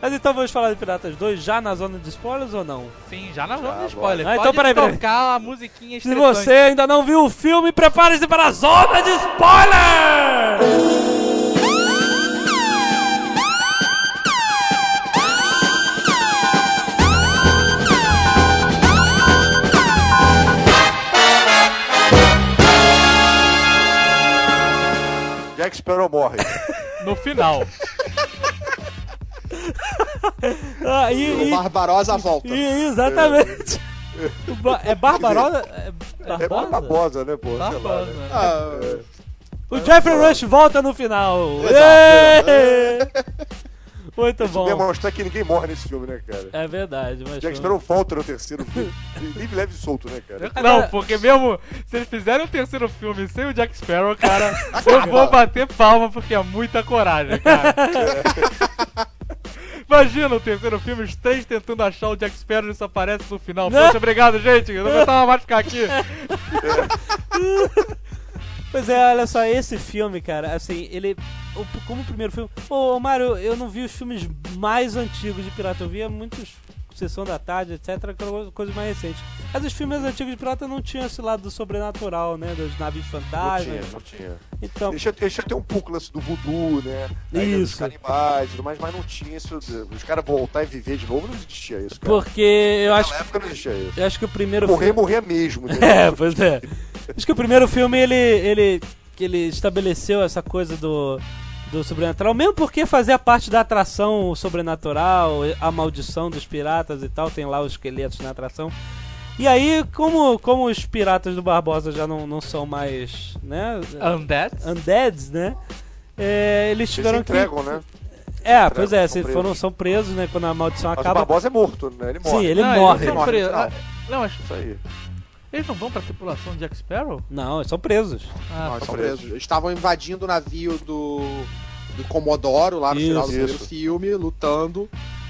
Mas então vamos falar de Piratas 2 já na zona de spoilers ou não? Sim, já na zona Ah, de spoiler. bom. Ah, então peraí, peraí. tocar a musiquinha Se você ainda não viu o filme, prepare-se para a zona de spoiler! Jack Sparrow morre. No final. Ah, O e, e- Barbarosa volta. e- exatamente. Ba- É Barbarosa? É É Barbosa? Barbosa, né, pô? Lá, Barbosa. né? Ah, O Jeffrey Rush volta no final. Exato. Muito bom. Demonstrar que ninguém morre nesse filme, né, cara? É verdade, mas. Jack Sparrow volta no terceiro filme. Livre, leve e solto, né, cara? Não, porque mesmo se eles fizerem o terceiro filme sem o Jack Sparrow, cara, eu vou bater palma porque é muita coragem, cara. Imagina o terceiro filme, os três tentando achar o Jack Sparrow e isso aparece no final. Não. Poxa, obrigado, gente. Eu não aguentava mais ficar aqui. Pois é, olha só, esse filme, cara, assim, ele. Como o primeiro filme. Ô, Mário, eu não vi os filmes mais antigos de pirata, via muitos. Sessão da tarde, etc., coisas mais recentes. Mas os filmes antigos de pirata não tinham esse lado do sobrenatural, né? Das navios Não fantasmas. tinha, não tinha. Então, eles tinham até um pouco lance do voodoo, né? Da dos Isso. canibais e tudo mais, mas não tinha isso. Os caras voltar e viver de novo, não existia isso, cara. porque eu acho, Naquela época não existia isso. eu acho que o primeiro Morrer, filme. morrer mesmo. entendeu? É, pois é. Acho que o primeiro filme ele, ele, que ele estabeleceu essa coisa do, do sobrenatural, mesmo porque fazia parte da atração sobrenatural, a maldição dos piratas e tal, tem lá os esqueletos na atração. E aí, como, como os piratas do Barbosa já não, não são mais, né, Undead? undeads, né, é, eles Eles tiveram que... entregam, né? É, pois é, são foram, são presos, né, quando a maldição Mas o acaba... Barbosa é morto, né? Ele morre. Sim, ele não, morre. Eles Morre. Ah, Não, mas Isso aí. eles não vão pra tripulação de Jack Sparrow? Não, eles são presos. Ah, Não, tá. eles são presos. presos. Eles estavam invadindo o navio do, do Comodoro lá no Isso, final do primeiro isso. filme, lutando.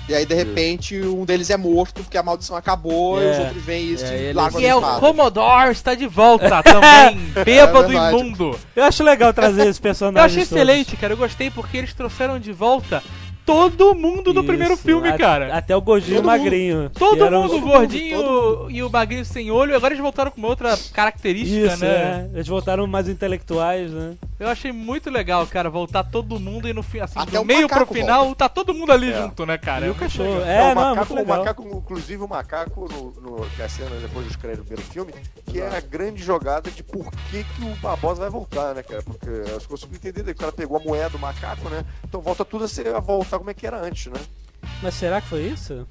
E aí, de repente, um deles é morto porque a maldição acabou e É. os outros veem isso É, e eles- largam E é o. Commodore está de volta também, bêbado É imundo. Eu acho legal trazer esses personagens Eu achei todos. excelente, cara. Eu gostei porque eles trouxeram de volta todo mundo do Isso, primeiro filme, a- cara. Até o gordinho Todo magrinho. que Todo mundo, o gordinho e o magrinho sem olho. Agora eles voltaram com uma outra característica, Isso, né? é. Eles voltaram mais intelectuais, né? Eu achei muito legal, cara, voltar todo mundo e no fim, assim, Até do o meio pro final, tá todo mundo ali É. junto, né, cara? e É o cachorro. legal. É, Não, não, o é macaco, muito o macaco, inclusive o macaco, no, no, que é a cena depois dos créditos do primeiro filme, que é a grande jogada de por que, que o Barbosa vai voltar, né, cara? Porque eu consigo entender, daí, o cara pegou a moeda do macaco, né? Então volta tudo a, ser, a voltar como é que era antes, né? Mas será que foi isso?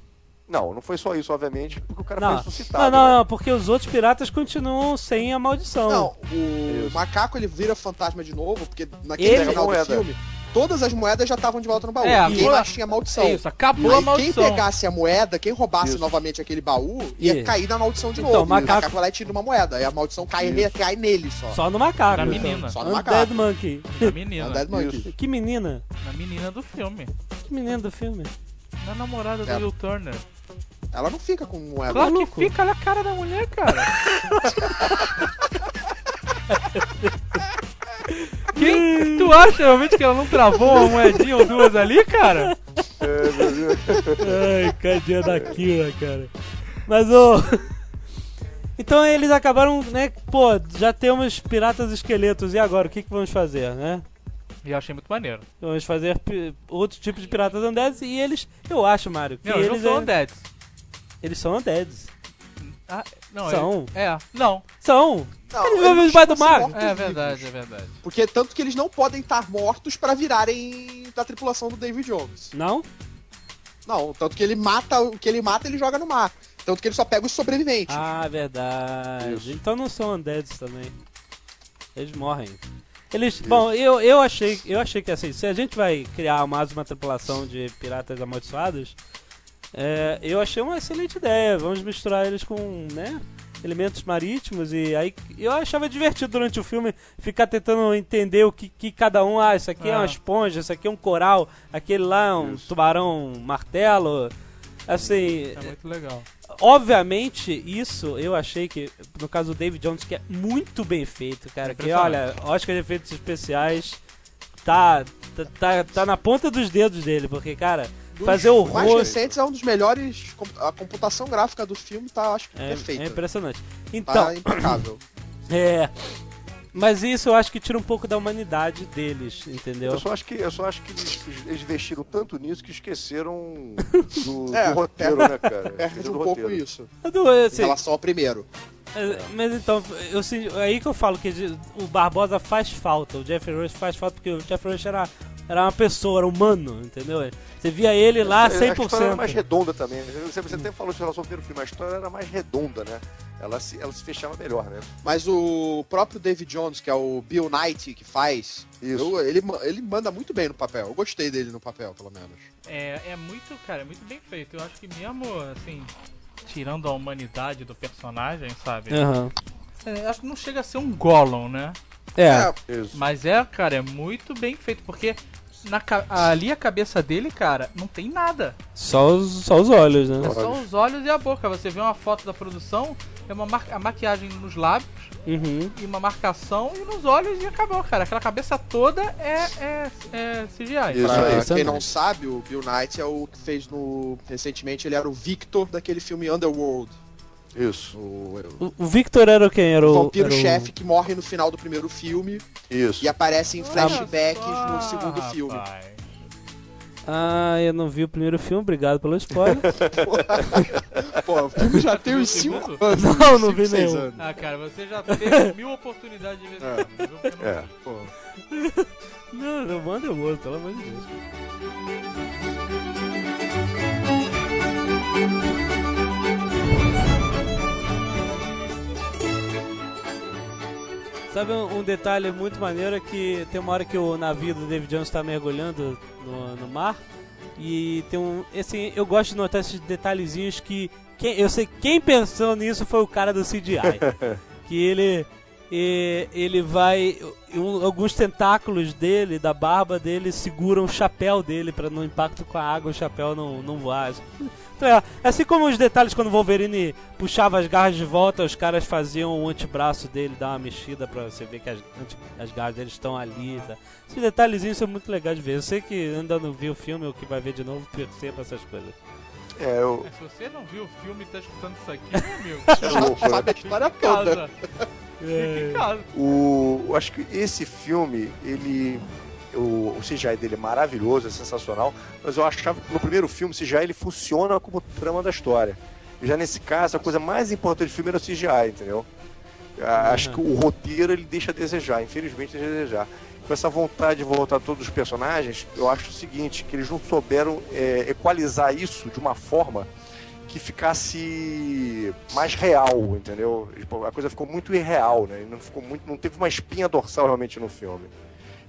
Não, não foi só isso, obviamente, porque o cara Não. foi ressuscitado. Não, não, né? não, porque os outros piratas continuam sem a maldição. Não, o Isso. macaco ele vira fantasma de novo, porque naquele Ele- final do Moeda. filme, todas as moedas já estavam de volta no baú. É, Ninguém agora- mais tinha maldição. É isso, acabou Aí a quem maldição. pegasse a moeda, quem roubasse Isso. novamente aquele baú, ia Isso. cair na maldição de Então, novo. macaco- E o macaco vai lá e tira uma moeda. Aí a maldição cai, recai nele só. Só no macaco. Na então. menina. Só no Undead macaco. Monkey. Na menina. um Dead Monkey. Que menina? Na menina do filme. Que menina do filme? Na namorada do É. Will Turner. Ela não fica com moeda. Claro que maluco. fica, olha a cara da mulher, cara. Quem tu acha realmente que ela não travou uma moedinha ou duas ali, cara? É, meu Deus. Ai, cadê daquilo, cara? Mas o. Então eles acabaram, né? Pô, já temos piratas esqueletos, e agora? O que, que vamos fazer, né? E eu achei muito maneiro. Vamos fazer outro tipo de piratas undeads e eles, eu acho, Mário, que Não, eles não são é- undeads. Eles são undeads. Ah, não, São. É, é, não. São! Não, Eles vivem debaixo do mar. É vivos. verdade, é verdade. Porque tanto que eles não podem estar mortos pra virarem da tripulação do David Jones. Não? Não, tanto que ele mata, o que ele mata, ele joga no mar. Tanto que ele só pega os sobreviventes. Ah, verdade. Isso. Então não são undeads também. Eles morrem. Eles, bom, eu, eu achei, eu achei que assim, se a gente vai criar mais uma tripulação de piratas amaldiçoados, é, eu achei uma excelente ideia. Vamos misturar eles com, né, elementos marítimos e aí eu achava divertido durante o filme ficar tentando entender o que, que cada um, ah, isso aqui é uma Ah. esponja, isso aqui é um coral, aquele lá é um Isso. tubarão martelo. Assim, É muito legal. Obviamente, isso eu achei que, no caso do David Jones, que é muito bem feito, cara. Que olha, Oscar de efeitos especiais tá, tá, tá, tá na ponta dos dedos dele, porque, cara, fazer o mais rosto. recentes é um dos melhores. A computação gráfica do filme tá, acho que É, perfeita. é impressionante. Tá Então, impecável. é. Mas isso eu acho que tira um pouco da humanidade deles, entendeu? Eu só acho que, eu só acho que eles, eles investiram tanto nisso que esqueceram do, É, do roteiro, né, cara? Esqueceram um do pouco roteiro. isso. Em assim, relação ao primeiro. É, Mas então, eu, é aí que eu falo que o Barbosa faz falta, o Jeffrey Rush faz falta, porque o Jeffrey Rush era, era uma pessoa, era humano, entendeu? Você via ele lá É, A história era 100%. mais redonda também. né? Você, você até falou em relação ao primeiro filme, a história era mais redonda, né? Ela se, ela se fechava melhor, né? Mas o próprio David Jones, que é o Bill Knight que faz, Isso. eu- ele, ele manda muito bem no papel. Eu gostei dele no papel, pelo menos. É, é muito, cara, é muito bem feito. Eu acho que mesmo, assim, tirando a humanidade do personagem, sabe? Aham. É, acho que não chega a ser um Gollum, né? É, Isso. Mas é, cara, é muito bem feito, porque na, ali a cabeça dele, cara, não tem nada. só os, só os olhos, né? É só os olhos e a boca. Você vê uma foto da produção, é uma a maquiagem nos lábios Uhum. e uma marcação e nos olhos e acabou, cara. Aquela cabeça toda é, é, é CGI. Isso pra aí. Quem é não sabe, o Bill Knight é o que fez no. Recentemente ele era o Victor daquele filme Underworld. Isso. O, O, o Victor era quem? Era o o. vampiro era o- chefe que morre no final do primeiro filme Isso. e aparece em flashbacks só, no segundo filme. rapaz. Ah, eu não vi o primeiro filme, obrigado pelo spoiler. Pô, o filme já tem uns segundo? 5 anos. Não, não cinco, vi nenhum. anos. Ah, cara, você já teve mil oportunidades de ver esse É. filme, É. Pô, não, não manda o outro, pelo amor de Deus. Sabe um, um detalhe muito maneiro é que tem uma hora que o navio do David Jones está mergulhando no, no mar e tem um, assim, eu gosto de notar esses detalhezinhos que quem, eu sei que quem pensou nisso foi o cara do CGI, que ele e ele vai um- alguns tentáculos dele da barba dele seguram o chapéu dele para no impacto com a água o chapéu não não voar. Então, é, assim como os detalhes quando o Wolverine puxava as garras de volta, os caras faziam o antebraço dele dar uma mexida pra você ver que as, as garras dele estão ali. Tá? Esses detalhezinhos são muito legais de ver. Eu sei que ainda não viu o filme ou que vai ver de novo, perceba essas coisas. É, eu. Mas se você não viu o filme e tá escutando isso aqui, meu amigo, É sabe a história toda. Casa. Fica em casa. O, eu acho que esse filme, ele. O, o CGI dele é maravilhoso, é sensacional, mas eu achava que no primeiro filme o CGI ele funciona como trama da história. Já nesse caso, a coisa mais importante do filme era o CGI, entendeu? Acho que o roteiro ele deixa a desejar, infelizmente deixa a desejar. Com essa vontade de voltar todos os personagens, eu acho o seguinte, que eles não souberam é, equalizar isso de uma forma que ficasse mais real, entendeu? Tipo, A coisa ficou muito irreal, né? Não ficou muito, não teve uma espinha dorsal realmente no filme.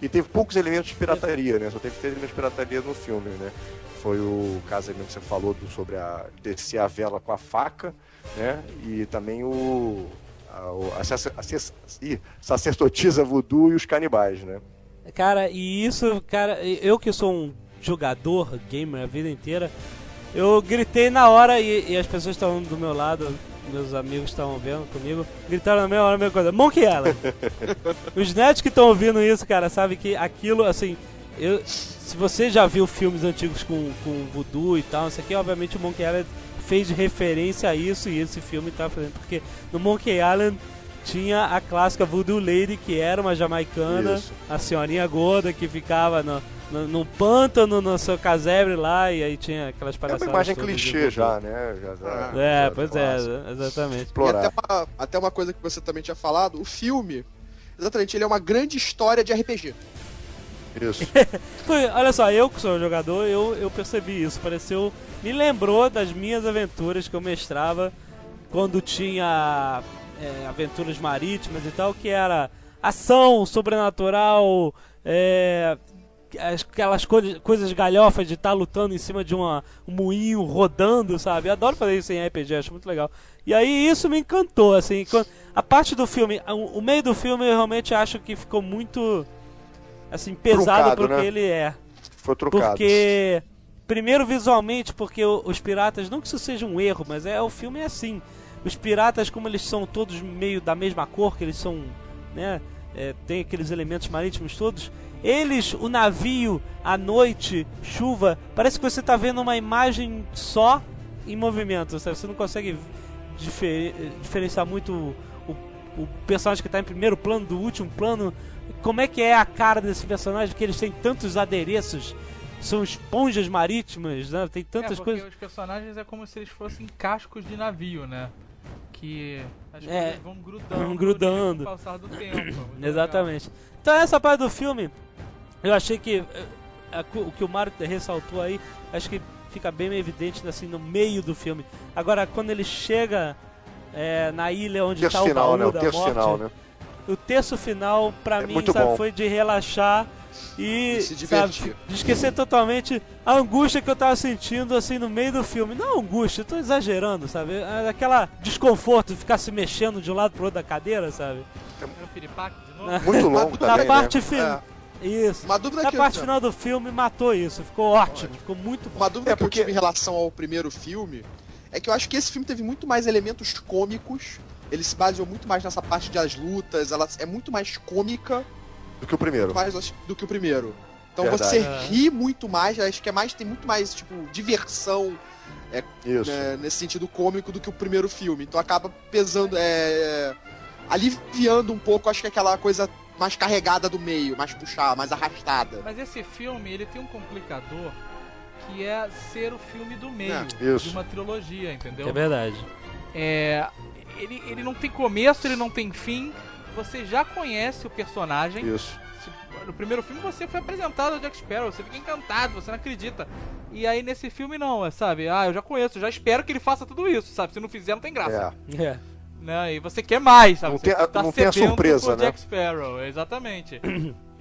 E teve poucos elementos de pirataria, né? Só teve três elementos de pirataria no filme, né? Foi o caso que você falou do, sobre a descer a vela com a faca, né? E também o a, a, sacerdotisa voodoo e os canibais, né? Cara, e isso, cara, eu que sou um jogador gamer a vida inteira, eu gritei na hora e, e as pessoas estavam do meu lado, meus amigos estavam vendo comigo, gritaram na mesma hora a mesma coisa, Monkey Island. Os netos que estão ouvindo isso, cara, sabem que aquilo, assim, eu, se você já viu filmes antigos com, com voodoo e tal, isso aqui, obviamente o Monkey Island fez referência a isso e esse filme tá fazendo, porque no Monkey Island tinha a clássica Voodoo Lady, que era uma jamaicana, Isso. a senhorinha gorda que ficava no, no, no pântano, no seu casebre lá, e aí tinha aquelas É palhaçadas. uma imagem clichê já, né? Já, já- É, já pois é, clássico. exatamente. E Explorar. até uma, até uma coisa que você também tinha falado, o filme, exatamente, ele é uma grande história de RPG. Isso. Foi, olha só, eu que sou jogador, eu, eu percebi isso. Pareceu. Me lembrou das minhas aventuras que eu mestrava quando tinha é, aventuras marítimas e tal, que era ação sobrenatural, é, as- aquelas coisas, coisas galhofas de estar lutando em cima de uma, um moinho rodando, sabe? Eu adoro fazer isso em RPG, acho muito legal. E aí isso me encantou, assim. quando- a parte do filme, o, o meio do filme eu realmente acho que ficou muito assim pesado Truncado, pro que né? ele é. Foi trocado. Porque, primeiro visualmente, porque os piratas, não que isso seja um erro, mas é o filme é assim. Os piratas, como eles são todos meio da mesma cor, que eles são, né, é, tem aqueles elementos marítimos todos, Eles, o navio, a noite, chuva, parece que você tá vendo uma imagem só em movimento, sabe? Você não consegue difer- diferenciar muito o, o- o personagem que tá em primeiro plano do último plano. Como é que é a cara desse personagem? Que eles têm tantos adereços, são esponjas marítimas, né? Tem tantas é, coisas. os personagens é como se eles fossem cascos de navio, né? Que as É, coisas vão grudando, vão grudando. com o passar do tempo. é Exatamente. Então essa parte do filme, eu achei que eh, a- o que o Mario ressaltou aí, acho que fica bem evidente assim no meio do filme. Agora quando ele chega eh, na ilha onde está o final, baú né? O da terço morte, final, né? o terço final pra É mim sabe, foi de relaxar e E se sabe, divertir. de esquecer totalmente a angústia que eu tava sentindo assim no meio do filme. Não angústia, eu tô exagerando, sabe? É Aquela desconforto de ficar se mexendo de um lado pro outro da cadeira, sabe? legal. Era o Piripaque de novo? Na- Muito longo Na também, Na parte né? final. Isso. Uma dúvida Na que parte eu, final do filme matou isso, ficou ótimo, ficou muito bom. uma dúvida É que eu porque- tive em relação ao primeiro filme é que eu acho que esse filme teve muito mais elementos cômicos. Ele se baseou muito mais nessa parte das lutas, ela é muito mais cômica Do que o primeiro. mais do que o primeiro. Então Verdade. você É. ri muito mais, acho que é mais tem muito mais tipo diversão Isso. né, nesse sentido cômico do que o primeiro filme. Então acaba pesando, é, aliviando um pouco, acho que aquela coisa mais carregada do meio, mais puxada, mais arrastada. Mas esse filme, ele tem um complicador que é ser o filme do meio É, de uma trilogia, entendeu? É verdade. É, ele, ele não tem começo, ele não tem fim. Você já conhece o personagem. Isso. No primeiro filme você foi apresentado ao Jack Sparrow, você fica encantado, você não acredita. E aí nesse filme não, é, sabe? Ah, eu já conheço, já espero que ele faça tudo isso, sabe? Se não fizer, não tem graça. É. É. Né? E você quer mais, sabe? Não Você tem a- tá não tem a surpresa, por né? Jack Sparrow, exatamente.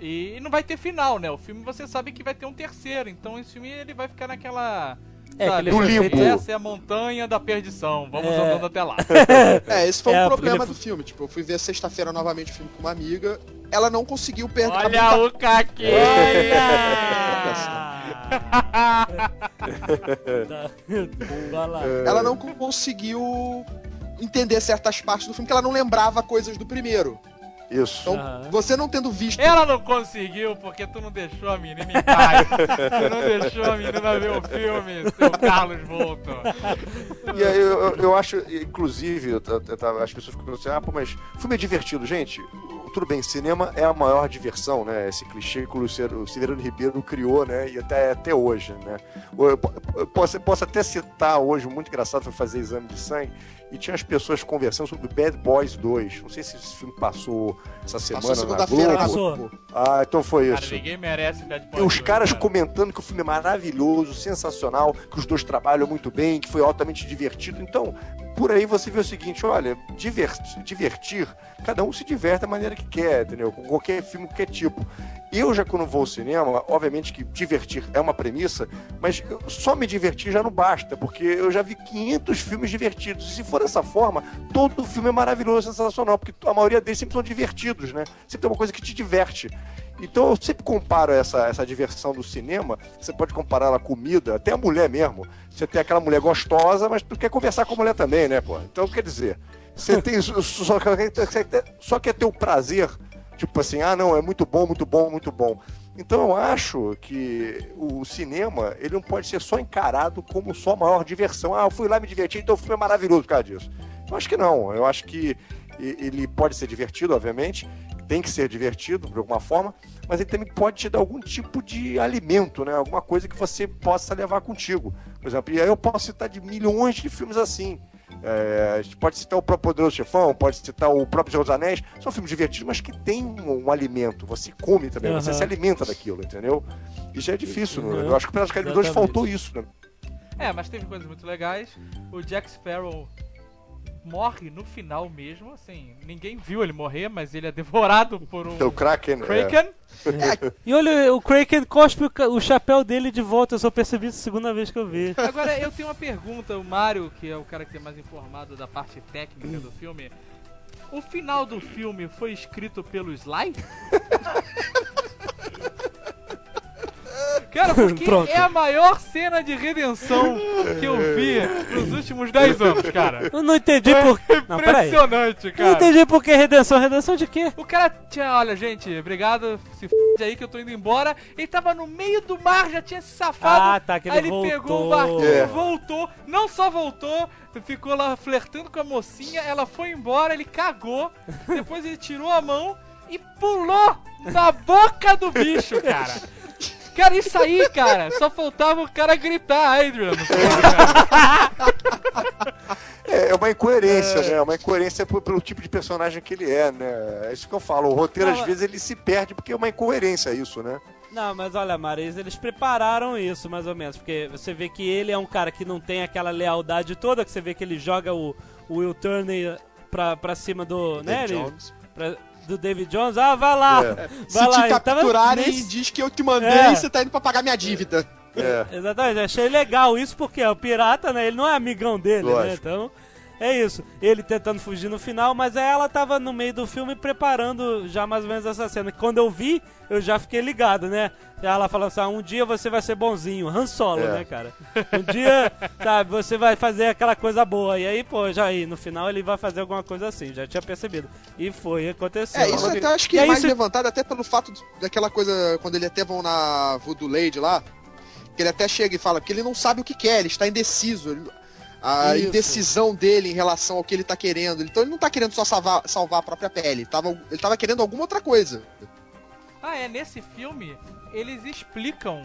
e não vai ter final, né? O filme você sabe que vai ter um terceiro, então esse filme ele vai ficar naquela... É, sabe, que ele foi feito- Essa é a montanha da perdição, vamos É. andando até lá. É, esse foi É, um problema do filme. Tipo, eu fui ver sexta-feira novamente o filme com uma amiga, ela não conseguiu perder. a Olha o Caquinha! Vai lá. ela não conseguiu entender certas partes do filme que ela não lembrava coisas do primeiro. Isso. Então, Aham. você não tendo visto. Ela não conseguiu porque tu não deixou a menina em paz. tu não deixou a menina ver o filme, seu Carlos Volto. E aí eu, eu- eu acho, inclusive, eu, as pessoas ficam assim, ah, pô, mas filme é divertido, gente. Tudo bem, cinema é a maior diversão, né? Esse clichê que o Luciano, o Severino Ribeiro criou, né? E até, até hoje, né? Eu posso, posso até citar hoje, muito engraçado, foi fazer exame de sangue, e tinha as pessoas conversando sobre Bad Boys 2. Não sei se esse filme passou essa semana Passou na na Passou. Globo. Ah, então foi Cara, isso. ninguém merece Bad E Boys os 2, caras cara. comentando que o filme é maravilhoso, sensacional, que os dois trabalham muito bem, que foi altamente divertido. Então, por aí você vê o seguinte: olha, diver- divertir, cada um se diverte da maneira que quer, entendeu? Com qualquer filme, qualquer tipo. Eu já quando vou ao cinema, obviamente que divertir é uma premissa, mas só me divertir já não basta, porque eu já vi 500 filmes divertidos. E se for dessa forma, todo filme é maravilhoso, sensacional, porque a maioria deles sempre são divertidos, né? Sempre tem uma coisa que te diverte. Então eu sempre comparo essa, essa diversão do cinema, você pode comparar ela comida, até a mulher mesmo. Você tem aquela mulher gostosa, mas tu quer conversar com a mulher também, né, pô? Então quer dizer, você tem só, só, quer ter o prazer, tipo assim, ah não, é muito bom, muito bom, muito bom. Então eu acho que o cinema, ele não pode ser só encarado como só a maior diversão. Ah, eu fui lá me divertir, então o filme é maravilhoso por causa disso. Eu acho que não. Eu acho que ele pode ser divertido, obviamente, tem que ser divertido de alguma forma, mas ele também pode te dar algum tipo de alimento, né? Alguma coisa que você possa levar contigo. Por exemplo, e aí eu posso citar de milhões de filmes assim. É, a gente pode citar o próprio Poderoso Chefão, pode citar o próprio Senhor dos Anéis. São filmes divertidos, mas que tem um, um alimento. Você come também, você Aham. se alimenta daquilo, entendeu? Isso é difícil. né? Uhum. Eu acho que o Piratas do Caribe 2 Exatamente. faltou isso, né? É, mas teve coisas muito legais. O Jack Sparrow morre no final mesmo, assim, ninguém viu ele morrer, mas ele é devorado por um Pelo Kraken. é. Kraken. E olha, o Kraken cospe o o chapéu dele de volta, eu só percebi isso a segunda vez que eu vi. Agora, eu tenho uma pergunta, o Mario, que é o cara que é mais informado da parte técnica do filme, o final do filme foi escrito pelo Sly? Cara, porque Pronto. é a maior cena de redenção que eu vi nos últimos 10 anos, cara. Eu não entendi por. Não, peraí. Impressionante, Eu não cara. entendi por que redenção. Redenção de quê? O cara tinha, olha, gente, obrigado, se f aí que eu tô indo embora. Ele tava no meio do mar, já tinha se safado. Ah, tá, que ele aí ele voltou. pegou o barquinho, É. voltou, não só voltou, ficou lá flertando com a mocinha, ela foi embora, ele cagou, depois ele tirou a mão e pulou na boca do bicho, cara. Cara, isso aí, cara, só faltava o cara gritar, Adrian. no final, cara. É, é uma incoerência, né? É uma incoerência pelo tipo de personagem que ele é, né? É isso que eu falo. O roteiro, Não, às mas- vezes, ele se perde porque é uma incoerência isso, né? Não, mas olha, Maris, eles prepararam isso, mais ou menos. Porque você vê que ele é um cara que não tem aquela lealdade toda, que você vê que ele joga o, o Will Turner pra, pra cima do. né? David ele- Jones. pra- do David Jones. Ah, vai lá! É. Se Vai lá, te ele tava capturarem, nesse- diz que eu te mandei É. e você tá indo pra pagar minha dívida. É. Exatamente, achei legal isso porque é o pirata, né? Ele não é amigão dele, né? Lógico. Então, é isso. Ele tentando fugir no final, mas aí ela tava no meio do filme preparando já mais ou menos essa cena. Quando eu vi, eu já fiquei ligado, né? Ela falando assim: ah, um dia você vai ser bonzinho, Han Solo, É. né, cara? Um dia, sabe, você vai fazer aquela coisa boa. E aí, pô, já aí, no final ele vai fazer alguma coisa assim, já tinha percebido. E foi, aconteceu. É, isso até acho que é mais você- levantado até pelo fato de- daquela coisa, quando ele até vão na Voodoo Lady lá, que ele até chega e fala que ele não sabe o que quer, ele está indeciso. ele- a Isso. indecisão dele em relação ao que ele tá querendo. Então ele não tá querendo só salvar, salvar a própria pele, ele tava, ele tava querendo alguma outra coisa. Ah, é, nesse filme, eles explicam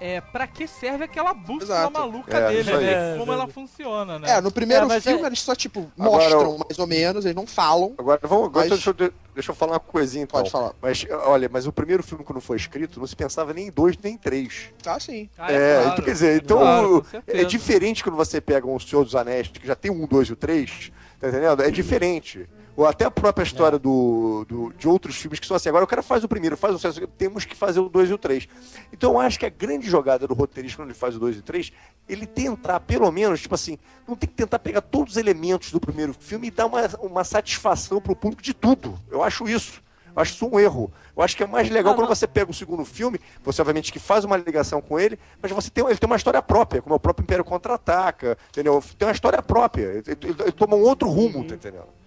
é, pra que serve aquela bússola Exato. maluca É, dele, né? É, Como é, ela é. funciona, né? É, no primeiro É, filme é- eles só, tipo, Agora, mostram mais ou menos, eles não falam. Agora, vamos, agora Mas- deixa, eu, deixa eu falar uma coisinha, então. Pode falar. Mas, olha, mas o primeiro filme, quando foi escrito, não se pensava nem em dois, nem em três. Ah, sim. Ah, É, claro. então, quer dizer, então Claro, é diferente quando você pega um Senhor dos Anéis, que já tem um, dois e o três, tá entendendo? É diferente. Ou até a própria história do, do- de outros filmes que são assim, agora o cara faz o primeiro, faz o segundo, temos que fazer o dois e o três. Então eu acho que a grande jogada do roteirista quando ele faz o dois e o três, ele tentar, pelo menos, tipo assim, não tem que tentar pegar todos os elementos do primeiro filme e dar uma, uma satisfação pro público de tudo. Eu acho isso. Eu acho isso um erro. Eu acho que é mais legal Ah, quando não. você pega o segundo filme, você obviamente que faz uma ligação com ele, mas você tem, ele tem uma história própria, como é o próprio Império Contra-Ataca, entendeu? Tem uma história própria. Ele, ele- ele toma um outro rumo, tá entendendo?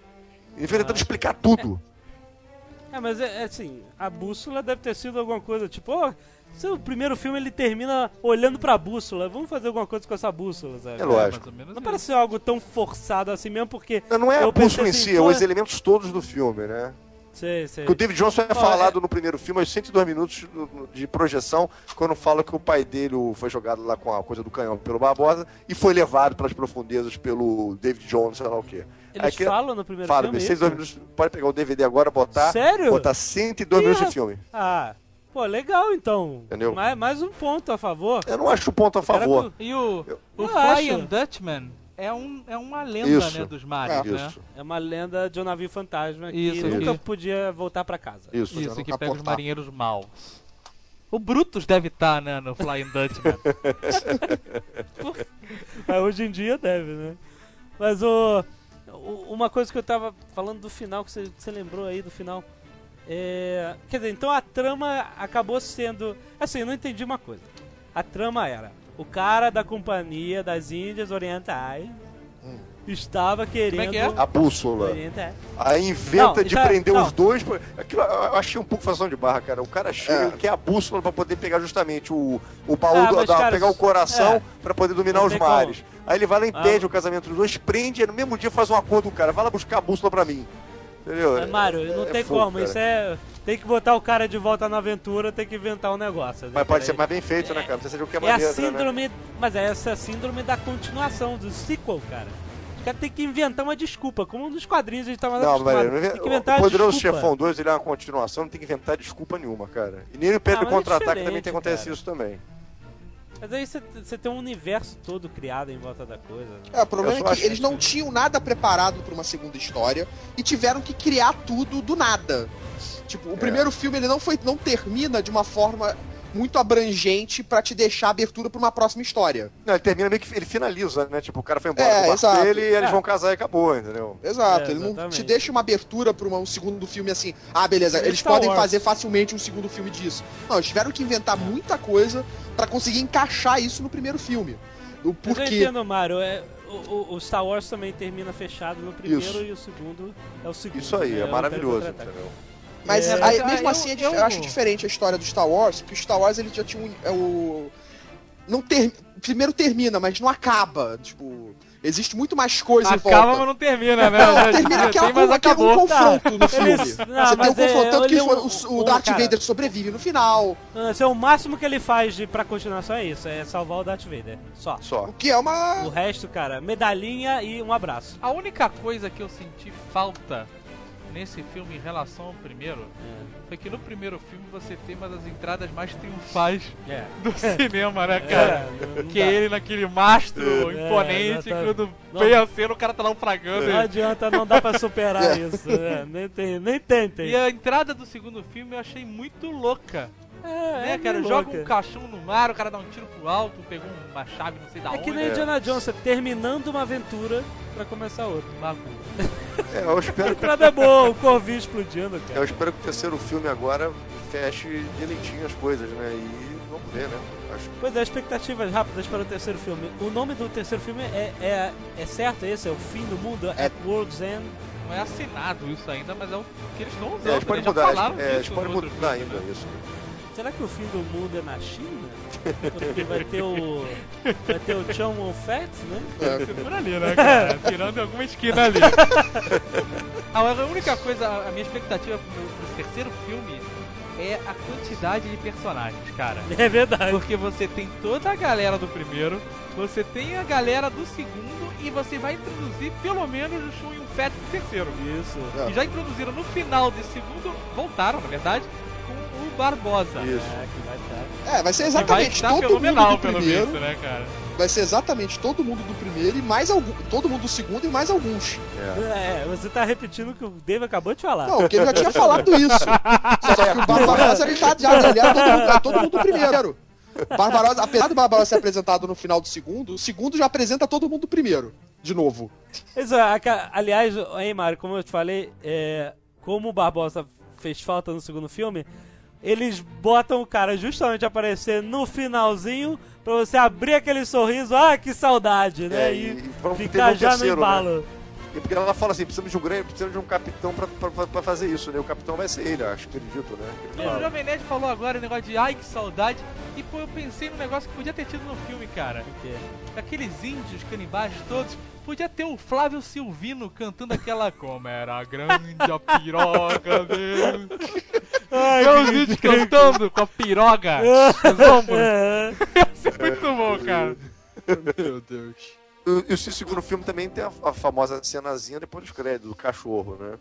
Ele fica tentando explicar tudo. É, mas é, é assim, a bússola deve ter sido alguma coisa, tipo, ó, se o primeiro filme ele termina olhando pra bússola, vamos fazer alguma coisa com essa bússola, sabe? É lógico. menos Não isso. parece ser algo tão forçado assim mesmo, porque. Não é a bússola em assim, si, é os elementos todos do filme, né? Sei, sei. Que o David Johnson é falado no primeiro filme, aos 102 minutos de projeção, quando fala que o pai dele o- foi jogado lá com a coisa do canhão pelo Barbosa e foi levado pelas profundezas pelo David Jones, sei lá o quê. Eles Aí que- falam no primeiro Fala, filme. 102 isso? minutos, pode pegar o DVD agora, botar. Sério? Botar 102 minutos Ih, de filme. Ah, pô, legal então. Entendeu? Mais, mais um ponto a favor. Eu não acho o ponto a favor. E o, o Eu Flying acho. Dutchman é, um, é uma lenda, Isso. né, dos mares, né? Isso, É uma lenda de um navio fantasma Isso, que nunca podia voltar pra casa. isso. Isso, que pega os aportar. marinheiros maus. O Brutus deve estar, né, no Flying Dutchman. Mas hoje em dia deve, né? Mas o, o- uma coisa que eu tava falando do final, que você, você lembrou aí do final. É, quer dizer, então a trama acabou sendo. Assim, eu não entendi uma coisa. A trama era: o cara da companhia das Índias Orientais estava querendo. que é? A bússola. Orientais. Aí inventa Não, de é- prender não. os dois. Aquilo eu achei um pouco fação de barra, cara. O cara chega É. e quer a bússola pra poder pegar justamente o, o baú, Ah, do- da- cara, pegar o coração é. pra poder dominar Não os tem mares. Aí ele vai lá, impede Ah. o casamento dos dois, prende e no mesmo dia faz um acordo com o cara. Vai lá buscar a bússola pra mim. Entendeu? Mas, Mário, não É tem fogo, como. cara. Isso é. Tem que botar o cara de volta na aventura, tem que inventar um negócio. né, Mas pode ser mais bem feito, né, cara? Não sei se seja o que é É a maneiro, né? síndrome. Mas é essa síndrome da continuação, do sequel, cara. Os caras têm que inventar uma desculpa. Como nos quadrinhos a gente tá mais Não, velho, Tem que inventar o Poderoso. Chefão 2 ele é uma continuação, não tem que inventar desculpa nenhuma, cara. E nem no Pedro Ah, é Contra-Ataque também diferente, tem acontece cara. isso também. Mas aí você- você tem um universo todo criado em volta da coisa. Né? É, o problema é que eles que- não tinham nada preparado pra uma segunda história e tiveram que criar tudo do nada. Tipo, o É. primeiro filme ele não foi não termina de uma forma muito abrangente pra te deixar abertura pra uma próxima história. Não, ele termina meio que ele finaliza, né? Tipo, o cara foi embora É, barco exato. dele e eles É. vão casar e acabou, entendeu? Exato, É, ele não te deixa uma abertura pra uma- um segundo filme assim. Ah, beleza, É eles Star podem Wars. fazer facilmente um segundo filme disso. Não, eles tiveram que inventar muita coisa pra conseguir encaixar isso no primeiro filme. O Mas eu porquê. entendo, Mário. É, o, o- o Star Wars também termina fechado no primeiro Isso. e o segundo é o segundo. Isso aí, né? é maravilhoso, entendeu? Mas É, aí, ah, mesmo eu- assim, é dif- eu- eu, acho diferente a história do Star Wars, porque o Star Wars ele já tinha um. É o... Não ter... Primeiro termina, mas não acaba. Tipo, existe muito mais coisa em Acaba, volta. mas não termina, né? Não, termina mas aquele acabou. um confronto no filme. Eles- não, Você tem um mas é- confronto, tanto que o, o o- Darth cara- Vader sobrevive no final. Não, esse é o máximo que ele faz de, pra continuação é isso, é salvar o Darth Vader. Só. Só. O que é uma. O resto, cara, medalhinha e um abraço. A única coisa que eu senti falta nesse filme em relação ao primeiro foi que no primeiro filme você tem uma das entradas mais triunfais É. do cinema, né, cara? É, não Que é ele naquele mastro É, imponente, exatamente. quando Não. vem a cena o cara tá naufragando. Não adianta, não dá pra superar isso. né? Nem, tem, nem tentem. E a entrada do segundo filme eu achei muito louca. É, né, é cara? Joga louca. um caixão no mar, o cara dá um tiro pro alto, pegou uma chave, não sei da É onde. que nem Indiana Jones, você terminando uma aventura pra começar outra. Bagulho. É, eu A espero, entrada é boa, o Corvi explodindo, eu cara. espero que o terceiro filme agora feche direitinho as coisas, né? E vamos ver, né? Acho que Pois é, expectativas rápidas para o terceiro filme. O nome do terceiro filme é, é, é certo esse? É o fim do mundo? É- At World's End? Não é assinado isso ainda, mas é o que eles estão usando. é, eles podem eles já mudar, é, eles disso podem mudar filme, ainda né? isso. Será que o fim do mundo é na China? Porque vai ter o. Vai ter o Chong Fat, né? É, Por ali, né, cara? Tirando em alguma esquina ali. a única coisa, a minha expectativa pro, pro terceiro filme é a quantidade de personagens, cara. É verdade. Porque você tem toda a galera do primeiro, você tem a galera do segundo e você vai introduzir pelo menos o Shun e o Fett do terceiro. Isso. É. E já introduziram no final desse segundo, voltaram, na verdade, o Barbosa. Isso. É, que vai estar. é, vai ser Que vai exatamente estar todo mundo do pelo primeiro. visto, né, cara? Vai ser exatamente todo mundo do primeiro e mais algum. Todo mundo do segundo e mais alguns. É. É, você tá repetindo o que o Dave acabou de falar. Não, porque ele já tinha falado isso. Só que o Barbarossa ele tá já, ele é todo mundo, é todo mundo do primeiro. Barbarossa, apesar do Barbarossa ser apresentado no final do segundo, o segundo já apresenta todo mundo do primeiro. De novo. Isso, ca- aliás, hein, Mário, como eu te falei, é, como o Barbosa fez falta no segundo filme, eles botam o cara justamente aparecer no finalzinho pra você abrir aquele sorriso, ah, que saudade, né? É, e e ficar um já terceiro, no embalo. E porque ela fala assim, precisamos de um grande, precisamos de um capitão pra, pra, pra fazer isso, né? O capitão vai ser ele, acho, acredito, né? Não, o. Jovem Nerd falou agora o negócio de ai que saudade. E pô, eu pensei num negócio que podia ter tido no filme, cara. Porque- Aqueles índios canibais todos. Podia ter o Flávio Silvino cantando aquela como era grande a piroga dele. Ai, Ver os índios cantando com a piroga nos ombros. É. Ia ser muito bom, cara. Meu Deus. E o segundo filme também tem a, a famosa cenazinha depois dos créditos, do cachorro, né?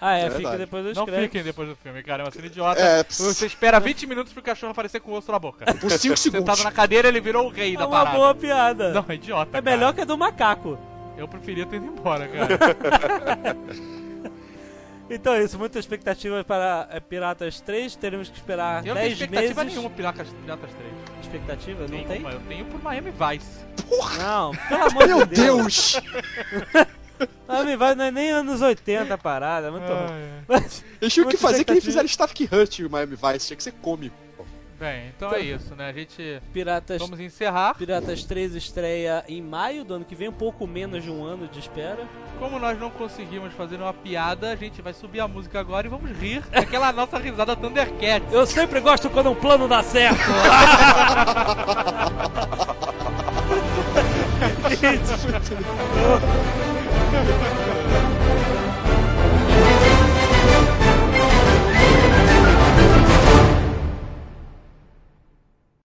Ah, é, É fica verdade. depois dos Não créditos. fiquem depois do filme, cara. É uma cena idiota. É, Você espera 20 minutos pro cachorro aparecer com o osso na boca. por 5 segundos. Sentado na cadeira, ele virou o rei É da uma parada. boa piada. Não, é idiota. é melhor que a do macaco. cara. Eu preferia ter ido embora, cara. Então é isso, muitas expectativas para é, Piratas 3. Teremos que esperar Eu não tenho 10 expectativa meses. nenhuma Piratas, Piratas 3. Expectativa? Não tem? Eu tenho por Miami Vice. Não, pelo amor Meu de Deus. Deus! Ah, me vai, não é nem anos 80 a parada, é muito ruim. Mas, Eles tinham que Muita fazer que nem expectativa. fizeram Stark Hut e o Miami Vice, tinha que ser cômico. Bem, então é isso, né? A gente. Piratas, Vamos encerrar. Piratas 3 estreia em maio do ano que vem, um pouco menos de um ano de espera. Como nós não conseguimos fazer uma piada, a gente vai subir a música agora e vamos rir. Aquela nossa risada Thundercat. Eu sempre gosto quando um plano dá certo. Gente.